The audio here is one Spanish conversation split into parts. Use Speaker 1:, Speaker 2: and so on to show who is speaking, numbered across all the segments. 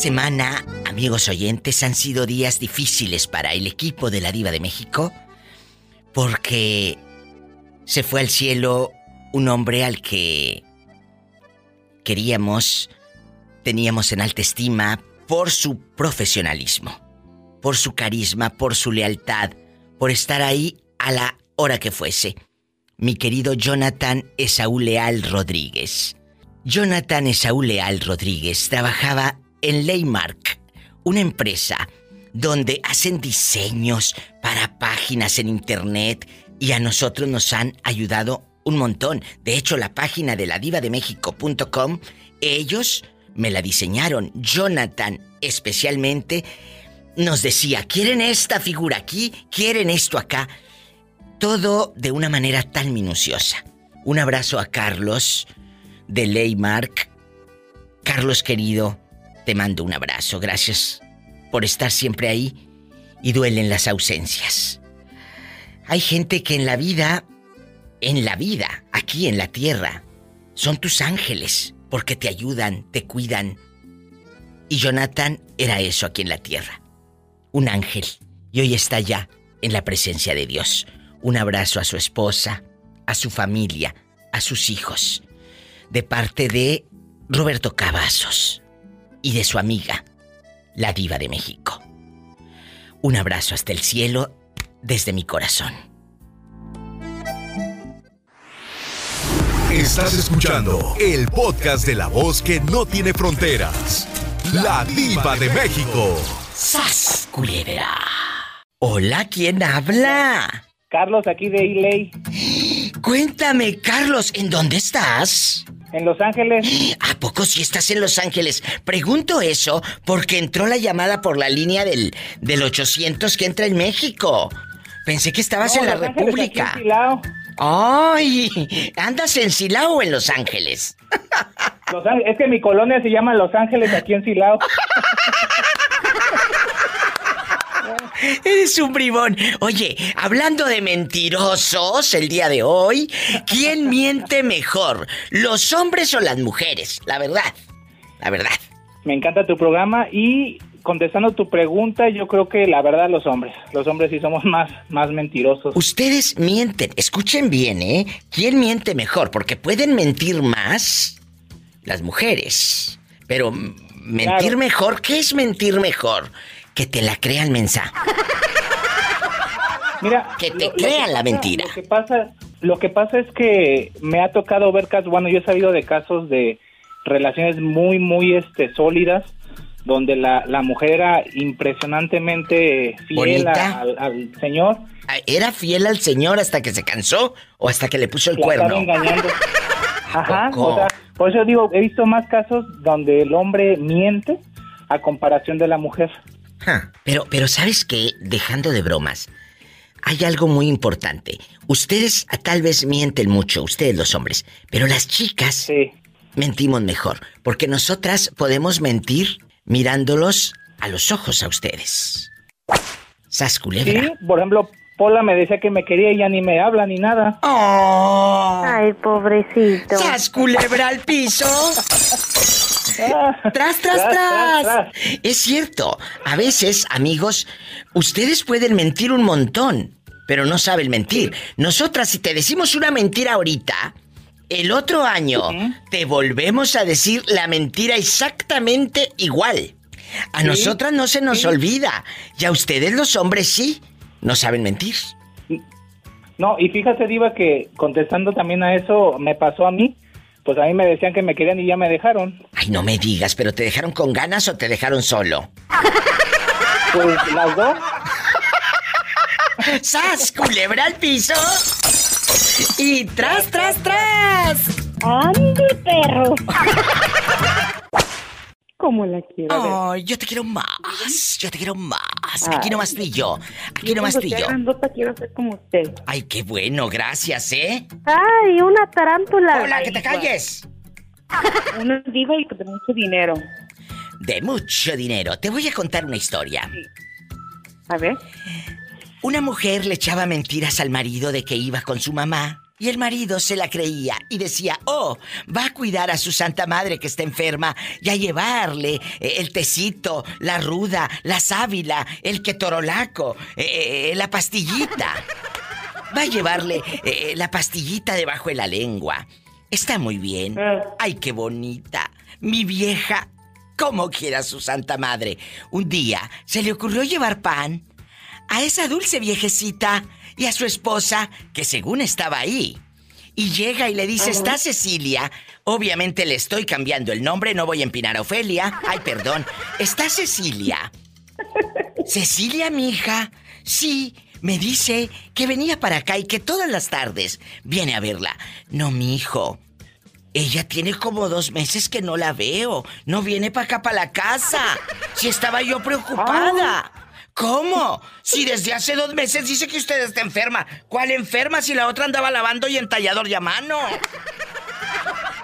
Speaker 1: semana, amigos oyentes, han sido días difíciles para el equipo de la Diva de México porque se fue al cielo un hombre al que queríamos, teníamos en alta estima por su profesionalismo, por su carisma, por su lealtad, por estar ahí a la hora que fuese. Mi querido Jonathan Esaú Leal Rodríguez. Jonathan Esaú Leal Rodríguez trabajaba en Leymark, una empresa donde hacen diseños para páginas en internet y a nosotros nos han ayudado un montón. De hecho, la página de la México.com, ellos me la diseñaron. Jonathan, especialmente, nos decía, ¿quieren esta figura aquí? ¿Quieren esto acá? Todo de una manera tan minuciosa. Un abrazo a Carlos de Leymark. Carlos querido, te mando un abrazo. Gracias por estar siempre ahí y duelen las ausencias. Hay gente que en la vida, en la vida, aquí en la tierra, son tus ángeles porque te ayudan, te cuidan. Y Jonathan era eso aquí en la tierra. Un ángel. Y hoy está ya en la presencia de Dios. Un abrazo a su esposa, a su familia, a sus hijos. De parte de Roberto Cavazos y de su amiga, la diva de México. Un abrazo hasta el cielo desde mi corazón.
Speaker 2: Estás escuchando el podcast de la voz que no tiene fronteras. La diva de México.
Speaker 1: ¡Sas, culebra! Hola, ¿quién habla?
Speaker 3: Carlos, aquí de Iley.
Speaker 1: Cuéntame, Carlos, ¿en dónde estás?
Speaker 3: En Los Ángeles.
Speaker 1: ¿A poco si estás en Los Ángeles? Pregunto eso porque entró la llamada por la línea del, del 800 que entra en México. Pensé que estabas en la República. ¡Ay! ¿Andas en Silao o en Los Ángeles?
Speaker 3: es que mi colonia se llama Los Ángeles aquí en Silao.
Speaker 1: Eres un bribón. Oye, hablando de mentirosos el día de hoy, ¿quién miente mejor? ¿Los hombres o las mujeres? La verdad. La verdad.
Speaker 3: Me encanta tu programa y contestando tu pregunta, yo creo que la verdad los hombres. Los hombres sí somos más, más mentirosos.
Speaker 1: Ustedes mienten. Escuchen bien, ¿eh? ¿Quién miente mejor? Porque pueden mentir más las mujeres. Pero mentir mejor, ¿qué es mentir mejor? Que te la crean mensa.
Speaker 3: Mira,
Speaker 1: que te crean la mentira.
Speaker 3: Lo que pasa, lo que pasa es que me ha tocado ver casos, bueno, yo he sabido de casos de relaciones muy, muy este, sólidas, donde la, la mujer era impresionantemente fiel al, señor.
Speaker 1: Ah, ¿Era fiel al señor hasta que se cansó o hasta que le puso el cuerno?
Speaker 3: engañando. Ajá, o sea, por eso digo, he visto más casos donde el hombre miente a comparación de la mujer.
Speaker 1: Pero, pero ¿sabes qué? Dejando de bromas, hay algo muy importante. Ustedes tal vez mienten mucho, ustedes los hombres, pero las chicas mentimos mejor, porque nosotras podemos mentir mirándolos a los ojos a ustedes. Sas culebra.
Speaker 3: Sí, por ejemplo, Pola me decía que me quería y ya ni me habla ni nada.
Speaker 1: Oh.
Speaker 4: Ay, pobrecito.
Speaker 1: ¡Sas culebra al piso! tras, tras, tras, Es cierto, a veces, amigos, ustedes pueden mentir un montón, pero no saben mentir. Nosotras, si te decimos una mentira ahorita, el otro año te volvemos a decir la mentira exactamente igual. A nosotras no se nos olvida. Y a ustedes los hombres sí, no saben mentir.
Speaker 3: No, y fíjate, Diva, que contestando también a eso, me pasó a mí pues a mí me decían que me querían y ya me dejaron.
Speaker 1: Ay, no me digas, pero ¿te dejaron con ganas o te dejaron solo?
Speaker 3: Pues las dos.
Speaker 1: ¡Sas! Culebra al piso. Y tras, tras, tras.
Speaker 4: ¡Ande, perro! ¿Cómo la
Speaker 1: quiero? Ay, yo te quiero más. Yo te quiero más. Aquí nomás y yo. Aquí nomás tú y yo.
Speaker 4: grandota quiero ser como usted.
Speaker 1: Ay, qué bueno, gracias, ¿eh?
Speaker 4: Ay, una tarántula.
Speaker 1: Hola, que te calles.
Speaker 4: Una diva y de mucho dinero.
Speaker 1: De mucho dinero. Te voy a contar una historia.
Speaker 4: A ver.
Speaker 1: Una mujer le echaba mentiras al marido de que iba con su mamá Y el marido se la creía y decía, oh, va a cuidar a su santa madre que está enferma y a llevarle eh, el tecito, la ruda, la sábila, el quetorolaco, eh, eh, la pastillita. Va a llevarle eh, la pastillita debajo de la lengua. Está muy bien. Ay, qué bonita. Mi vieja, como quiera su santa madre. Un día se le ocurrió llevar pan a esa dulce viejecita y a su esposa, que según estaba ahí. Y llega y le dice, está Cecilia. Obviamente le estoy cambiando el nombre, no voy a empinar a Ofelia. Ay, perdón. Está Cecilia. Cecilia, mi hija. Sí, me dice que venía para acá y que todas las tardes viene a verla. No, mi hijo. Ella tiene como dos meses que no la veo. No viene para acá, para la casa. Si estaba yo preocupada. ¿Cómo? Si desde hace dos meses dice que usted está enferma. ¿Cuál enferma si la otra andaba lavando y entallador ya mano?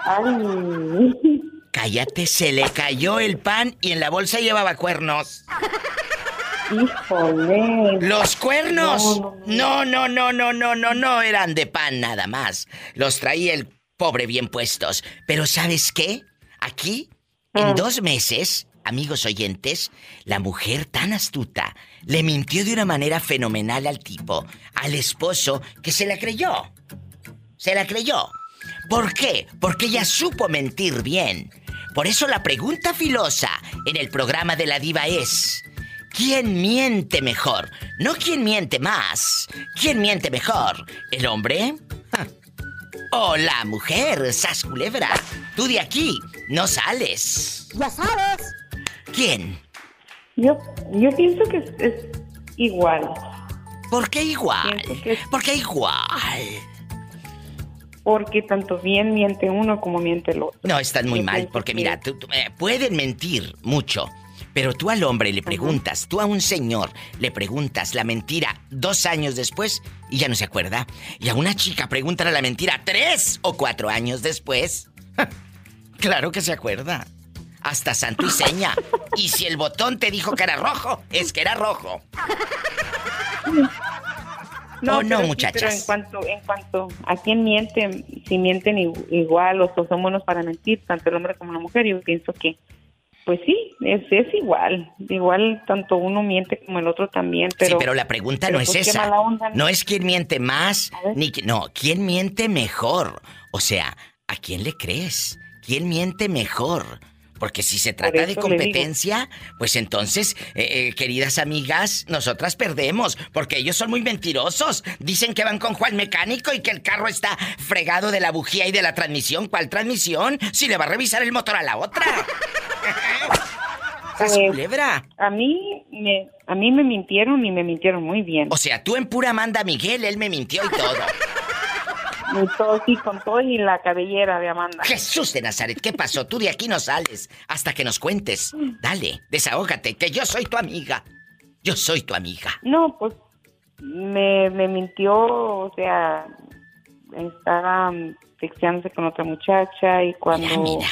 Speaker 4: Ay.
Speaker 1: Cállate, se le cayó el pan y en la bolsa llevaba cuernos.
Speaker 4: Híjole.
Speaker 1: ¡Los cuernos!
Speaker 4: No,
Speaker 1: No, no, no, no, no, no, no eran de pan nada más. Los traía el pobre bien puestos. Pero ¿sabes qué? Aquí, en
Speaker 4: Ah.
Speaker 1: dos meses, amigos oyentes, la mujer tan astuta le mintió de una manera fenomenal al tipo, al esposo, que se la creyó. Se la creyó. ¿Por qué? Porque ella supo mentir bien. Por eso la pregunta filosa en el programa de la diva es... ¿Quién miente mejor? No quién miente más. ¿Quién miente mejor? ¿El hombre? ¿O la mujer, sas culebra? Tú de aquí no sales.
Speaker 5: Ya sabes.
Speaker 1: ¿Quién?
Speaker 4: Yo, yo pienso que es, es igual.
Speaker 1: ¿Por qué igual?
Speaker 4: Que-
Speaker 1: ¿Por qué igual?
Speaker 4: Porque tanto bien miente uno como miente el otro.
Speaker 1: No, estás muy
Speaker 4: Yo
Speaker 1: mal, porque
Speaker 4: que-
Speaker 1: mira, tú- tú- eh, pueden mentir mucho, pero tú al hombre le preguntas, tú a un señor le preguntas la mentira dos años después y ya no se acuerda. Y a una chica pregúntale la mentira tres o cuatro años después. claro que se acuerda. Hasta santo y seña. Y si el botón te dijo que era rojo, es que era rojo. Oh, no,
Speaker 4: pero
Speaker 1: muchachas.
Speaker 4: pero en cuanto, en cuanto a quién miente, si mienten igual o son buenos para mentir, tanto el hombre como la mujer, yo pienso que, pues sí, es, es igual. Igual tanto uno miente como el otro también, pero...
Speaker 1: sí, pero la pregunta
Speaker 4: pero
Speaker 1: no es
Speaker 4: pues
Speaker 1: esa.
Speaker 4: onda, ¿no?
Speaker 1: No es quién miente más, ni no, quién miente mejor. O sea, ¿a quién le crees? ¿Quién miente mejor? Porque si se trata de competencia, pues entonces, eh, eh, queridas amigas, nosotras perdemos, porque ellos son muy mentirosos. Dicen que van con Juan Mecánico y que el carro está fregado de la bujía y de la transmisión. ¿Cuál transmisión? Si le va a revisar el motor a la otra. ¡Sas
Speaker 4: Pues,
Speaker 1: culebra!
Speaker 4: A mí, me, a mí me mintieron y me mintieron muy bien.
Speaker 1: O sea, tú en pura manda Miguel, él me mintió y todo.
Speaker 4: Y todo, sí, con todo y la cabellera de Amanda.
Speaker 1: Jesús de Nazaret, ¿qué pasó? Tú de aquí no sales hasta que nos cuentes. Dale, desahógate, que yo soy tu amiga. Yo soy tu amiga.
Speaker 4: No, pues me, me mintió, o sea, estaba texteándose con otra muchacha y cuando
Speaker 1: Mira, mira.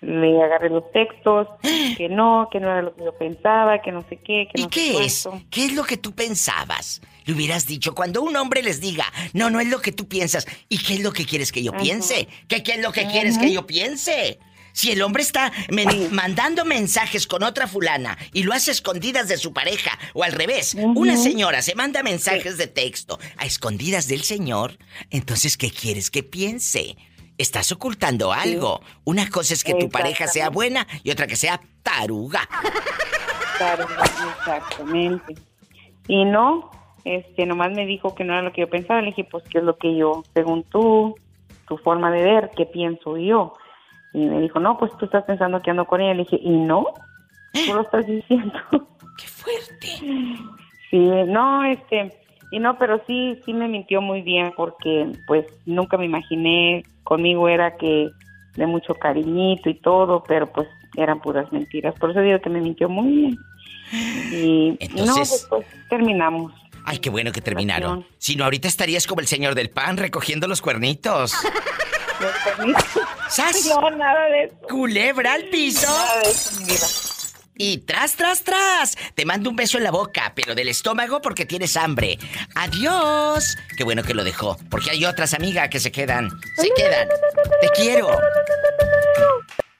Speaker 4: le agarré los textos, que no, que no era lo que yo pensaba, que no sé qué, que
Speaker 1: ¿Y
Speaker 4: no sé
Speaker 1: qué es?
Speaker 4: cuánto.
Speaker 1: ¿Qué es lo que tú pensabas? Le hubieras dicho cuando un hombre les diga, no, no es lo que tú piensas. ¿Y qué es lo que quieres que yo
Speaker 4: Ajá.
Speaker 1: piense? ¿Qué, ¿Qué es lo que quieres que yo piense? Si el hombre está men-
Speaker 4: Sí.
Speaker 1: mandando mensajes con otra fulana y lo hace a escondidas de su pareja, o al revés, una señora se manda mensajes de texto a escondidas del señor, entonces, ¿qué quieres que piense? Estás ocultando algo. Una cosa es que tu pareja sea buena y otra que sea taruga.
Speaker 4: Claro, exactamente. Y no, este, nomás me dijo que no era lo que yo pensaba. Le dije, pues, ¿qué es lo que yo, según tú, tu forma de ver, qué pienso yo? Y me dijo, no, pues tú estás pensando que ando con ella. Le dije, ¿y no? Tú lo estás diciendo.
Speaker 1: ¡Qué fuerte!
Speaker 4: sí, no, este, y no, pero sí, sí me mintió muy bien porque, pues, nunca me imaginé, conmigo era que de mucho cariñito y todo, pero pues eran puras mentiras. Por eso digo que me mintió muy bien. Y no,
Speaker 1: Entonces-
Speaker 4: después terminamos.
Speaker 1: Ay, qué bueno que terminaron. Si no, ahorita estarías como el señor del pan recogiendo los cuernitos.
Speaker 4: Los.
Speaker 1: ¡Sas!
Speaker 4: No, nada de eso.
Speaker 1: ¡Culebra al piso!
Speaker 4: Nada de eso, mi vida.
Speaker 1: y tras, tras, tras. Te mando un beso en la boca, pero del estómago porque tienes hambre. Adiós. Qué bueno que lo dejó, porque hay otras amigas que se quedan. Se quedan. Te quiero.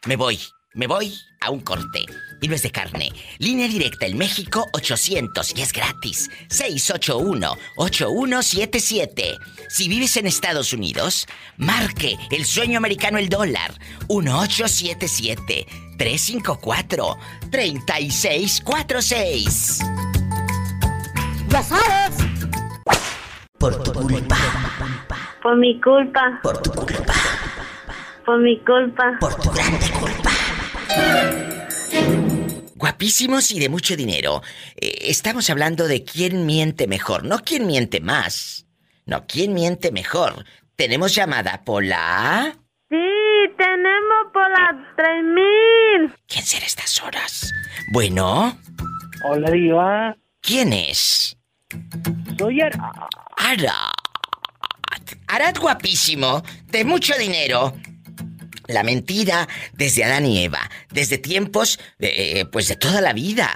Speaker 1: Me voy. Me voy a un corte. Y no es de carne. Línea directa en México 800 y es gratis. 681-8177. Si vives en Estados Unidos, marque el sueño americano el dólar. 1877-354-3646.
Speaker 5: Ya sabes.
Speaker 1: Por tu culpa.
Speaker 5: Por mi culpa.
Speaker 1: Por tu culpa.
Speaker 5: Por mi culpa.
Speaker 1: Por tu grande culpa. Guapísimos y de mucho dinero. Eh, estamos hablando de quién miente mejor, no quién miente más. No, quién miente mejor. Tenemos llamada, Pola.
Speaker 5: Sí, tenemos por las 3000.
Speaker 1: ¿Quién será estas horas? Bueno,
Speaker 6: Hola, Diva.
Speaker 1: ¿quién es?
Speaker 6: Soy Ara.
Speaker 1: Arad. Arad guapísimo, de mucho dinero. La mentira desde Adán y Eva, desde tiempos, eh, pues de toda la vida.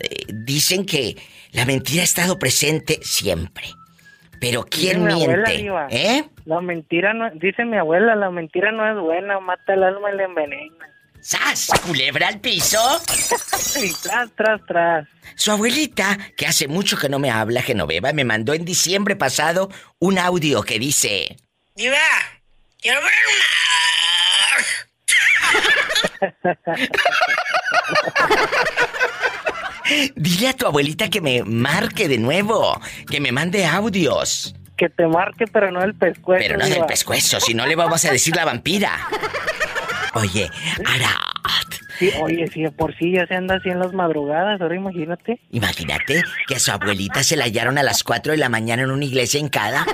Speaker 1: Eh, dicen que la mentira ha estado presente siempre. Pero ¿quién
Speaker 6: mi abuela,
Speaker 1: miente? ¿Eh?
Speaker 6: La mentira no, dice mi abuela, la mentira no es buena, mata el alma y la envenena.
Speaker 1: ¡Sas! ¿Culebra al piso?
Speaker 6: Y tras, tras, tras.
Speaker 1: Su abuelita, que hace mucho que no me habla, Genoveva, me mandó en diciembre pasado un audio que dice... Diva, quiero ver Dile a tu abuelita que me marque de nuevo, que me mande audios.
Speaker 6: Que te marque, pero no el pescuezo.
Speaker 1: Pero no del pescuezo, si no le vamos a decir la vampira. Oye, Arat,
Speaker 6: Sí, oye, si de por sí ya se anda así en las madrugadas, ahora imagínate.
Speaker 1: imagínate que a su abuelita se la hallaron a las 4 de la mañana en una iglesia hincada.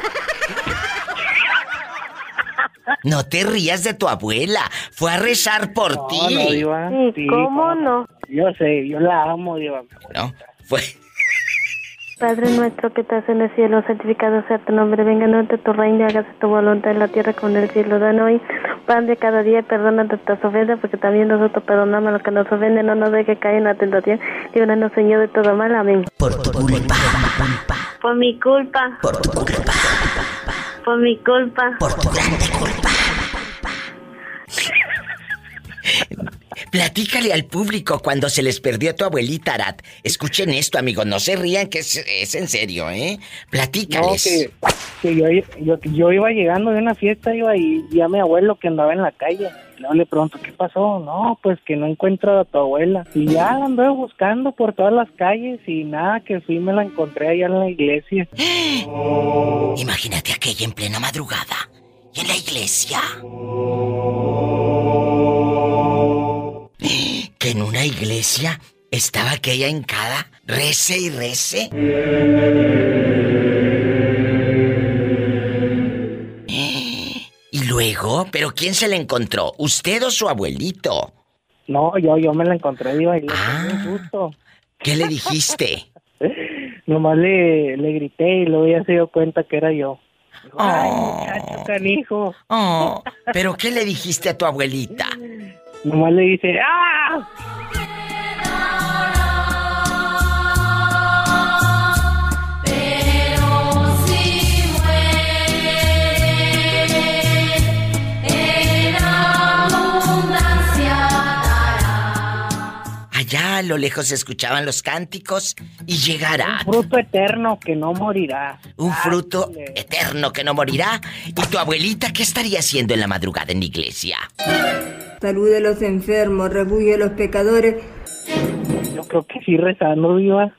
Speaker 1: No te rías de tu abuela, fue a rezar por
Speaker 6: No,
Speaker 1: ti.
Speaker 6: no, Diva.
Speaker 5: Sí,
Speaker 6: Sí,
Speaker 5: ¿cómo no?
Speaker 6: Yo sé, yo la amo, Diva.
Speaker 1: No, fue.
Speaker 5: Padre nuestro que estás en el cielo, santificado sea tu nombre, venga a nosotros tu reino, hágase tu voluntad en la tierra como en el cielo. Dan hoy pan de cada día, perdona nuestras ofensas, porque también nosotros perdonamos a los que nos ofenden, no nos deje caer en la tentación, líbranos Señor de todo mal, amén.
Speaker 1: Por tu culpa,
Speaker 5: Por mi culpa,
Speaker 1: por tu culpa,
Speaker 5: por mi culpa.
Speaker 1: por tu grande culpa. Platícale al público cuando se les perdió a tu abuelita, Arat. Escuchen esto, amigos, no se rían que es, es en serio, ¿eh?
Speaker 6: No,
Speaker 1: Platícales.
Speaker 6: que, que yo, yo, yo iba llegando de una fiesta, iba y vi a mi abuelo que andaba en la calle. Luego le pregunto, ¿qué pasó? No, pues que no encuentro a tu abuela. Y ya la anduve buscando por todas las calles y nada, que fui me la encontré allá en la iglesia.
Speaker 1: Imagínate aquella en plena madrugada. Y en la iglesia. Que en una iglesia estaba aquella hincada. Rece y rece. Y luego, ¿pero quién se la encontró? ¿Usted o su abuelito?
Speaker 6: No, yo, yo me la encontré, iba y le
Speaker 1: Ah.
Speaker 6: susto.
Speaker 1: ¿Qué le dijiste?
Speaker 6: Nomás le, le grité y luego ya se dio cuenta que era yo. Ay,
Speaker 1: Oh.
Speaker 6: muchacho canijo.
Speaker 1: Oh, ¿pero qué le dijiste a tu abuelita?
Speaker 6: Nomás le dice, ¡ah!
Speaker 1: Allá a lo lejos se escuchaban los cánticos y llegará
Speaker 6: Un fruto eterno que no morirá.
Speaker 1: un fruto eterno que no morirá. ¿Y tu abuelita qué estaría haciendo en la madrugada en la iglesia?
Speaker 7: Salud de los enfermos, refugio de los pecadores.
Speaker 6: Yo creo que sí rezando, viva.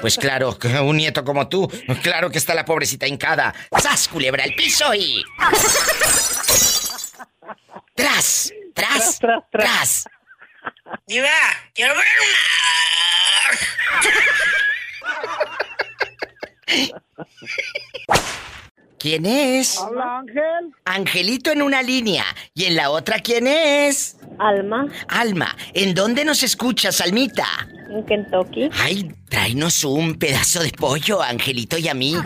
Speaker 1: Pues claro, un nieto como tú, claro que está la pobrecita hincada. ¡Sas, culebra al piso y... ¡Tras! ¡Tras!
Speaker 6: Tras, tras, tras.
Speaker 1: Diva, quiero ver una... ¿Quién es?
Speaker 6: Hola, Ángel.
Speaker 1: Angelito en una línea. ¿Y en la otra quién es?
Speaker 5: Alma,
Speaker 1: Alma, ¿en dónde nos escuchas, Almita?
Speaker 5: en Kentucky.
Speaker 1: Ay, tráenos un pedazo de pollo, Angelito y a mí.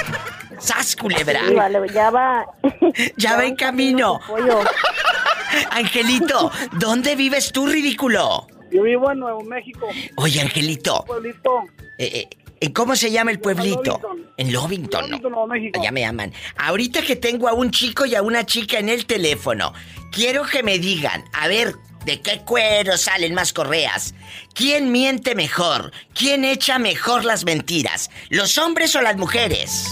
Speaker 1: ¡Sas, culebra!
Speaker 5: Sí, vale, ya va.
Speaker 1: Ya va en camino.
Speaker 5: pollo.
Speaker 1: Angelito, ¿dónde vives tú, ridículo?
Speaker 8: Yo vivo en Nuevo México.
Speaker 1: Oye, Angelito.
Speaker 8: Pueblito.
Speaker 1: Eh, eh, ¿Cómo se llama el pueblito?
Speaker 8: Lovington.
Speaker 1: En Lovington, ¿no?
Speaker 8: Nuevo México.
Speaker 1: Ya me aman. Ahorita que tengo a un chico y a una chica en el teléfono, quiero que me digan, a ver, ¿de qué cuero salen más correas? ¿Quién miente mejor? ¿Quién echa mejor las mentiras? ¿Los hombres o las mujeres?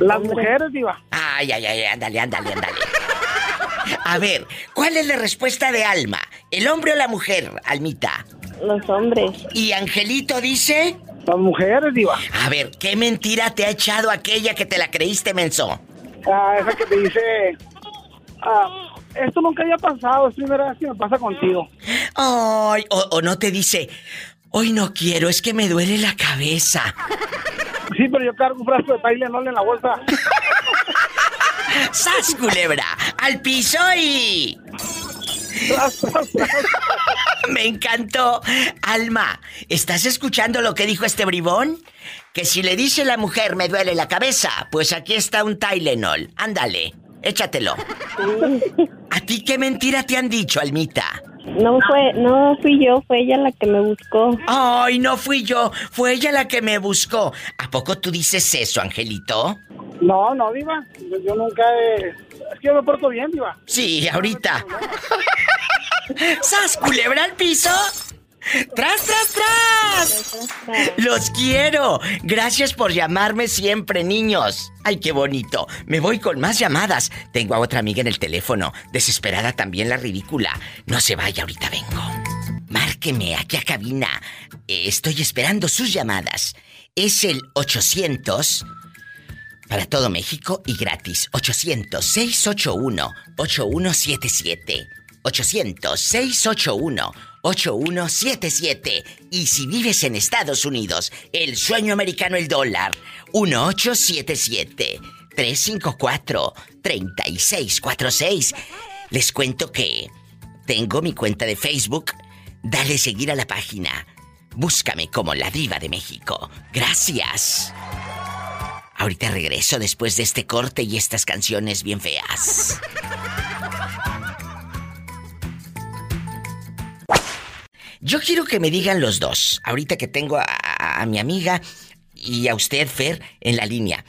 Speaker 8: Las mujeres, Diva.
Speaker 1: Ay, ay, ay, ándale, ándale, ándale. A ver, ¿cuál es la respuesta de Alma? ¿El hombre o la mujer, Almita?
Speaker 5: Los hombres.
Speaker 1: ¿Y Angelito dice?
Speaker 8: Las mujeres, Diva.
Speaker 1: A ver, ¿qué mentira te ha echado aquella que te la creíste, menso?
Speaker 8: Ah, esa que te dice. Ah, esto nunca había pasado, es primera vez que me pasa contigo.
Speaker 1: Ay, o, o no te dice, hoy no quiero, es que me duele la cabeza.
Speaker 8: Sí, pero yo cargo un frasco de Tylenol en la bolsa.
Speaker 1: ¡Sas, culebra! ¡Al piso y... Me encantó. Alma, ¿estás escuchando lo que dijo este bribón? Que si le dice la mujer me duele la cabeza, pues aquí está un Tylenol. Ándale, échatelo. ¿A ti qué mentira te han dicho, Almita?
Speaker 5: No fue, no fui yo, fue ella la que me buscó.
Speaker 1: Ay, no fui yo, fue ella la que me buscó. ¿A poco tú dices eso, Angelito?
Speaker 8: No, no, Diva. Yo, yo nunca he. Es que yo me porto bien, Diva.
Speaker 1: Sí, ahorita. ¿Sas culebra al piso? ¡Tras, tras, tras! Los quiero. Gracias por llamarme siempre, niños. Ay, qué bonito. Me voy con más llamadas. Tengo a otra amiga en el teléfono. Desesperada también la ridícula. No se vaya, ahorita vengo. Márqueme aquí a cabina. Estoy esperando sus llamadas. Es el 800 para todo México y gratis. 800-681-8177. 800-681-8177. Y si vives en Estados Unidos, el sueño americano, el dólar. 1877-354-3646. Les cuento que tengo mi cuenta de Facebook. Dale seguir a la página. Búscame como la diva de México. Gracias. Ahorita regreso después de este corte y estas canciones bien feas. Yo quiero que me digan los dos, ahorita que tengo a, mi amiga y a usted, Fer, en la línea.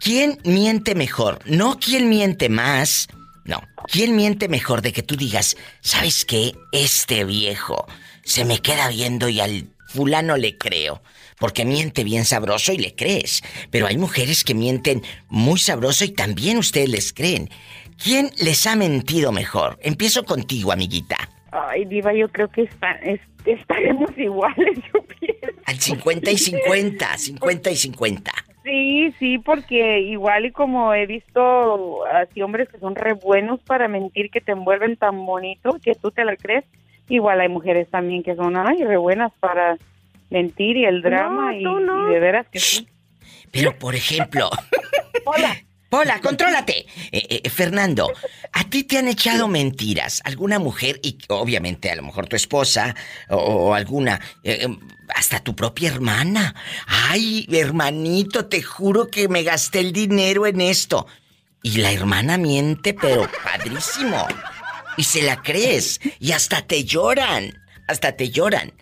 Speaker 1: ¿Quién miente mejor? No quién miente más. No, ¿quién miente mejor de que tú digas, ¿sabes qué? Este viejo se me queda viendo y al fulano le creo. Porque miente bien sabroso y le crees. Pero hay mujeres que mienten muy sabroso y también ustedes les creen. ¿Quién les ha mentido mejor? Empiezo contigo, amiguita.
Speaker 4: Ay, Diva, yo creo que está, es- estaremos iguales, yo pienso.
Speaker 1: Al 50 y 50, 50 y 50.
Speaker 4: Sí, sí, porque igual y como he visto así hombres que son re buenos para mentir, que te envuelven tan bonito que tú te la crees, igual hay mujeres también que son ay, re buenas para mentir y el drama y,
Speaker 5: tú no.
Speaker 4: y de veras que sí.
Speaker 1: Pero, por ejemplo...
Speaker 4: Hola.
Speaker 1: Hola, contrólate. Eh, eh, Fernando, ¿a ti te han echado mentiras? ¿Alguna mujer, y obviamente a lo mejor tu esposa, o, o alguna, eh, eh, hasta tu propia hermana? Ay, hermanito, te juro que me gasté el dinero en esto. Y la hermana miente, pero padrísimo. Y se la crees, y hasta te lloran, hasta te lloran.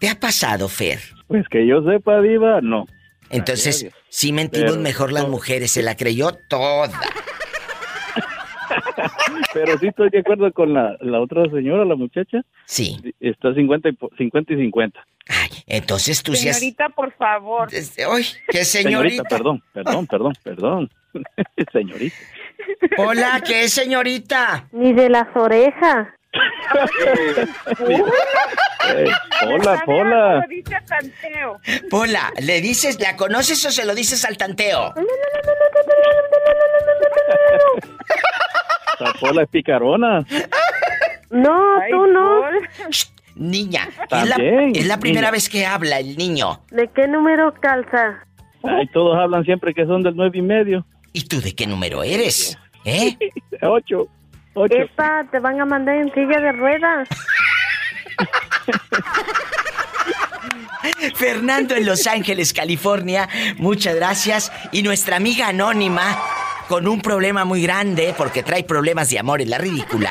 Speaker 1: ¿Te ha pasado, Fer?
Speaker 9: Pues que yo sepa, Diva, no.
Speaker 1: Entonces,
Speaker 9: Gracias.
Speaker 1: sí mentimos
Speaker 9: Pero-
Speaker 1: mejor las mujeres, se la creyó toda.
Speaker 9: Pero sí estoy de acuerdo con la, la otra señora, la muchacha.
Speaker 1: Sí.
Speaker 9: Está 50 y, po- 50 y 50.
Speaker 1: Ay, entonces tú sí has...
Speaker 4: Señorita, por favor.
Speaker 1: Ay, qué señorita.
Speaker 9: perdón, perdón, perdón, perdón. señorita.
Speaker 1: Hola, ¿qué es señorita?
Speaker 5: Ni de las orejas.
Speaker 9: Eh, Pola.
Speaker 4: tanteo.
Speaker 1: Pola, ¿le dices, la conoces o se lo dices al tanteo?
Speaker 9: La Pola es picarona.
Speaker 5: No, tú no.
Speaker 1: Niña, es la, es la primera
Speaker 9: niña.
Speaker 1: vez que habla el niño.
Speaker 5: ¿De qué número calza?
Speaker 9: Ay, todos hablan siempre que son del nueve y medio.
Speaker 1: ¿Y tú de qué número eres? ¿Eh?
Speaker 9: Ocho. Ocho.
Speaker 5: Epa, te van a mandar en silla de ruedas.
Speaker 1: Fernando en Los Ángeles, California, muchas gracias. Y nuestra amiga anónima, con un problema muy grande, porque trae problemas de amor en la ridícula.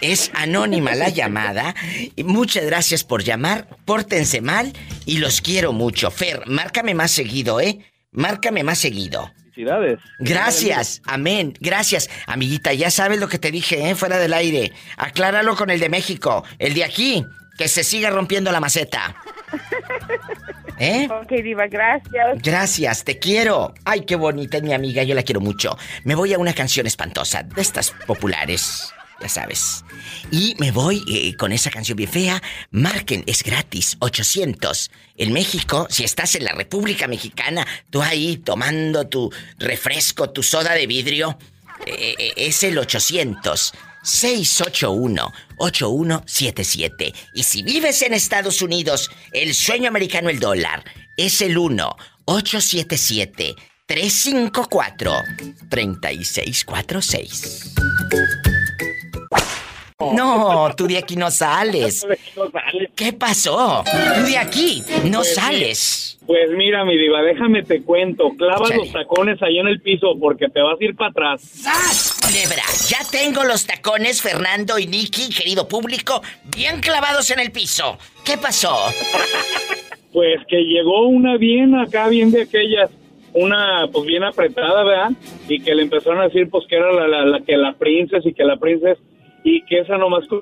Speaker 1: Es anónima la llamada. Y muchas gracias por llamar. Pórtense mal y los quiero mucho. Fer, márcame más seguido, ¿eh? Márcame más seguido.
Speaker 10: Felicidades.
Speaker 1: Gracias, amén, gracias. Amiguita, ya sabes lo que te dije, ¿eh? Fuera del aire. Acláralo con el de México. El de aquí, que se siga rompiendo la maceta. ¿Eh?
Speaker 11: Ok, Diva, gracias.
Speaker 1: Gracias, te quiero. Ay, qué bonita es mi amiga, yo la quiero mucho. Me voy a una canción espantosa, de estas populares, ya sabes. Y me voy eh, con esa canción bien fea. Marquen, es gratis, 800. En México, si estás en la República Mexicana, tú ahí tomando tu refresco, tu soda de vidrio, eh, eh, es el 800. 681-8177. Y si vives en Estados Unidos, el sueño americano, el dólar, es el 1-877-354-3646. No, tú de aquí no sales. ¿Qué pasó? Tú de aquí no
Speaker 12: Pues,
Speaker 1: sales.
Speaker 12: Pues mira, mi diva, déjame te cuento. Clava los tacones ahí en el piso porque te vas a ir para atrás.
Speaker 1: ¡Sas, culebra! Ya tengo los tacones, Fernando y Nicky, querido público, bien clavados en el piso. ¿Qué pasó?
Speaker 12: Pues que llegó una bien acá, bien de aquellas, una pues bien apretada, ¿verdad? Y que le empezaron a decir pues que era la, la, la- que la princesa y que la princesa y que esa nomás con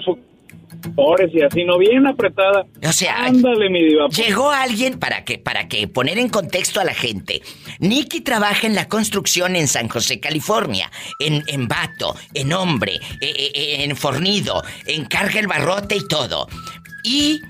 Speaker 12: flores y así, no bien apretada.
Speaker 1: O sea,
Speaker 12: Ándale, mi diva. pues.
Speaker 1: Llegó alguien para que para que poner en contexto a la gente. Nicky trabaja en la construcción en San José, California, en, en vato, en hombre, eh, eh, eh, en fornido, encarga el barrote y todo. Y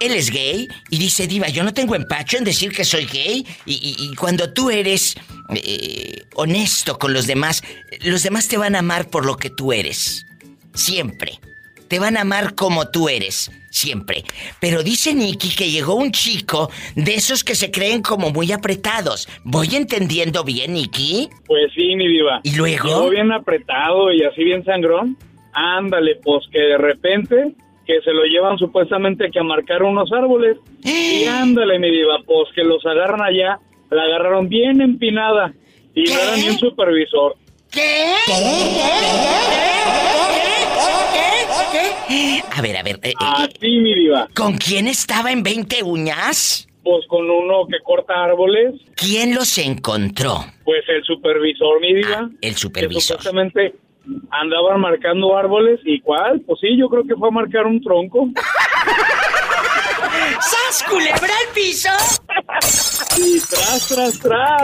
Speaker 1: él es gay y dice, Diva, yo no tengo empacho en decir que soy gay. Y, y- y cuando tú eres eh, honesto con los demás, los demás te van a amar por lo que tú eres. Siempre. Te van a amar como tú eres. Siempre. Pero dice Nicky que llegó un chico de esos que se creen como muy apretados. ¿Voy entendiendo bien, Nicky?
Speaker 12: Pues sí, mi diva.
Speaker 1: ¿Y luego?
Speaker 12: Llegó bien apretado y así bien sangrón. Ándale, pues que de repente que se lo llevan supuestamente que a marcar unos árboles. Y ándale, mi diva, pues que los agarran allá. La agarraron bien empinada. Y no era ni un supervisor.
Speaker 1: ¿Qué? A ver, a ver. eh, eh,
Speaker 12: Así, mi diva.
Speaker 1: ¿Con quién estaba en 20 uñas?
Speaker 12: Pues con uno que corta árboles.
Speaker 1: ¿Quién los encontró?
Speaker 12: Pues el supervisor, mi diva.
Speaker 1: Ah, el
Speaker 12: Que
Speaker 1: supervisor.
Speaker 12: supuestamente andaban marcando árboles. ¿Y cuál? Pues sí, yo creo que fue a marcar un tronco.
Speaker 1: ¡Sas, culebra al piso!
Speaker 12: Y tras, tras, tras.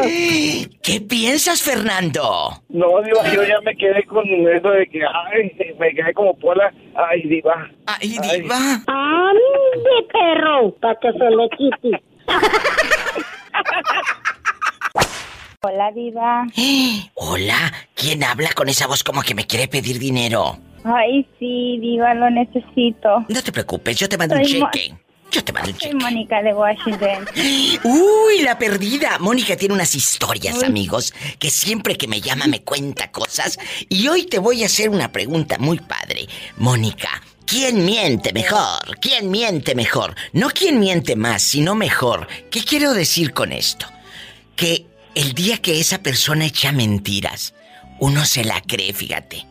Speaker 1: ¿Qué piensas, Fernando?
Speaker 13: No, Diva, yo ya me quedé con eso de que, ay, me quedé como pola. Ay, Diva.
Speaker 1: Ay, diva.
Speaker 14: ¡Ande, perro! Para que se le quite.
Speaker 11: Hola, Diva.
Speaker 1: Hola, ¿quién habla con esa voz como que me quiere pedir dinero?
Speaker 11: Ay, sí, Diva, lo necesito.
Speaker 1: No te preocupes, yo te mando un
Speaker 11: Soy
Speaker 1: cheque. Yo te mando un
Speaker 11: Soy
Speaker 1: cheque.
Speaker 11: Mónica de Washington.
Speaker 1: Uy, la perdida. Mónica tiene unas historias,
Speaker 11: Uy.
Speaker 1: amigos, que siempre que me llama me cuenta cosas. Y hoy te voy a hacer una pregunta muy padre. Mónica, ¿quién miente mejor? ¿Quién miente mejor? No quién miente más, sino mejor. ¿Qué quiero decir con esto? Que el día que esa persona echa mentiras, uno se la cree, fíjate.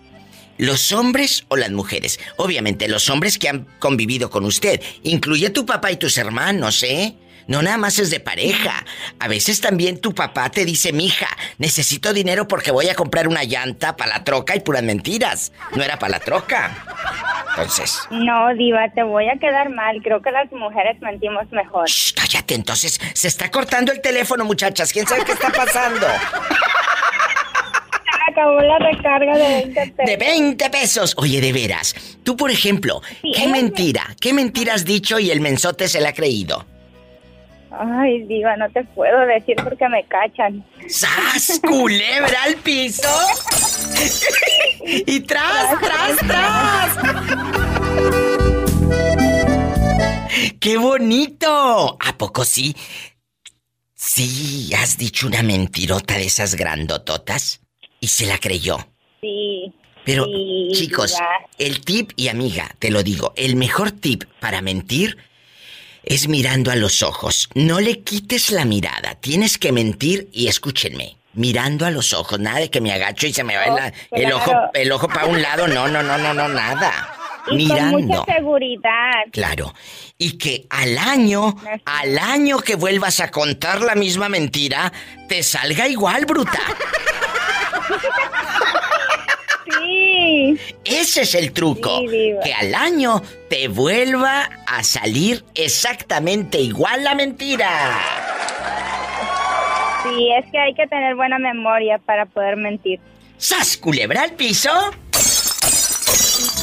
Speaker 1: ¿Los hombres o las mujeres? Obviamente los hombres que han convivido con usted. Incluye tu papá y tus hermanos, ¿eh? No nada más es de pareja. A veces también tu papá te dice, mija, necesito dinero porque voy a comprar una llanta para la troca y puras mentiras. No era para la troca. Entonces,
Speaker 11: No, Diva, te voy a quedar mal. Creo que las mujeres mentimos mejor.
Speaker 1: shh, cállate. Entonces, se está cortando el teléfono, muchachas. ¿Quién sabe qué está pasando?
Speaker 11: Acabó la recarga de 20 pesos.
Speaker 1: De 20 pesos. Oye, de veras. Tú, por ejemplo,
Speaker 11: Sí,
Speaker 1: ¿qué
Speaker 11: es-
Speaker 1: mentira? ¿Qué mentira has dicho y el mensote se la ha creído?
Speaker 11: Ay, Diva, no te puedo decir porque me cachan.
Speaker 1: ¡Sas! ¡Culebra al piso! ¡Y tras, tras, tras! ¡Qué bonito! ¿A poco sí? Sí, has dicho una mentirota de esas grandototas y se la creyó.
Speaker 11: Sí.
Speaker 1: Pero,
Speaker 11: sí,
Speaker 1: chicos, el tip, y amiga, te lo digo, el mejor tip para mentir es mirando a los ojos. No le quites la mirada. Tienes que mentir y escúchenme. Mirando a los ojos, nada de que me agacho y se me va
Speaker 11: Oh,
Speaker 1: la- el
Speaker 11: claro.
Speaker 1: ojo, el ojo para un lado. No, no, no, no, no, nada.
Speaker 11: Y con
Speaker 1: mirando.
Speaker 11: mucha seguridad.
Speaker 1: Claro. Y que al año, al año que vuelvas a contar la misma mentira, te salga igual, bruta.
Speaker 11: Sí.
Speaker 1: Ese es el truco.
Speaker 11: Sí,
Speaker 1: que al año te vuelva a salir exactamente igual la mentira.
Speaker 11: Sí, es que hay que tener buena memoria para poder mentir.
Speaker 1: ¡Sas, culebra al piso!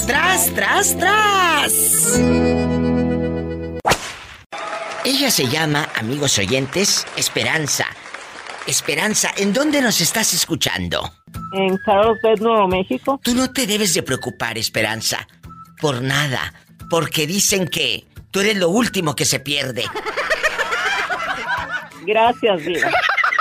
Speaker 1: ¡Tras, tras, tras! Ella se llama, amigos oyentes, Esperanza. Esperanza, ¿en dónde nos estás escuchando?
Speaker 15: En Carlsbad, Nuevo México.
Speaker 1: Tú no te debes de preocupar, Esperanza. Por nada. Porque dicen que tú eres lo último que se pierde.
Speaker 15: Gracias, Diva.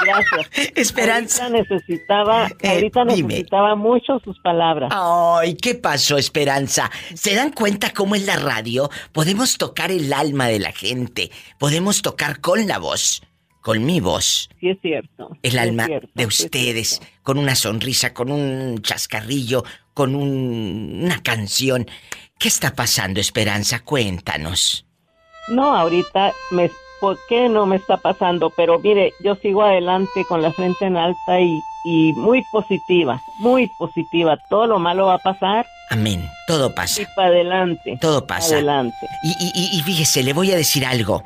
Speaker 15: Gracias.
Speaker 1: Esperanza.
Speaker 15: Ahorita necesitaba,
Speaker 1: Eh,
Speaker 15: ahorita necesitaba mucho sus palabras.
Speaker 1: Ay, ¿qué pasó, Esperanza? ¿Se dan cuenta cómo en la radio podemos tocar el alma de la gente? Podemos tocar con la voz, con mi voz,
Speaker 15: Sí es cierto.
Speaker 1: el
Speaker 15: sí
Speaker 1: alma
Speaker 15: cierto,
Speaker 1: de ustedes, con una sonrisa, con un chascarrillo, con un- una canción. ¿Qué está pasando, Esperanza? Cuéntanos.
Speaker 15: No, ahorita me, ¿por qué no me está pasando? Pero mire, yo sigo adelante con la frente en alta y, y muy positiva, muy positiva. Todo lo malo va a pasar
Speaker 1: Amén. Todo pasa.
Speaker 15: y para adelante.
Speaker 1: Todo pasa.
Speaker 15: Adelante.
Speaker 1: Y- y fíjese, le voy a decir algo.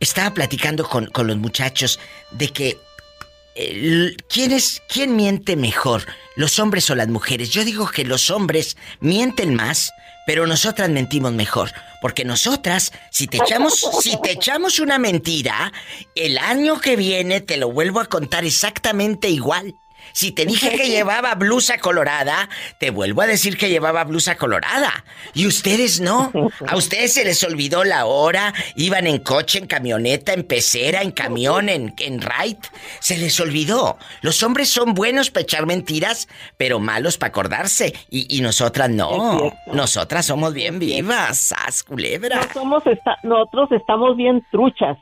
Speaker 1: Estaba platicando con, con los muchachos de que... ¿quién, es, ¿Quién miente mejor? ¿Los hombres o las mujeres? Yo digo que los hombres mienten más, pero nosotras mentimos mejor. Porque nosotras, si te echamos, si te echamos una mentira, el año que viene te lo vuelvo a contar exactamente igual. Si te dije que llevaba blusa colorada, te vuelvo a decir que llevaba blusa colorada. Y ustedes no. A ustedes se les olvidó la hora. Iban en coche, en camioneta, en pecera, en camión, en, en ride. Se les olvidó. Los hombres son buenos para echar mentiras, pero malos para acordarse. Y, y nosotras no. Nosotras somos bien vivas. ¡Sas, culebra!
Speaker 15: No somos esta- nosotros estamos bien truchas.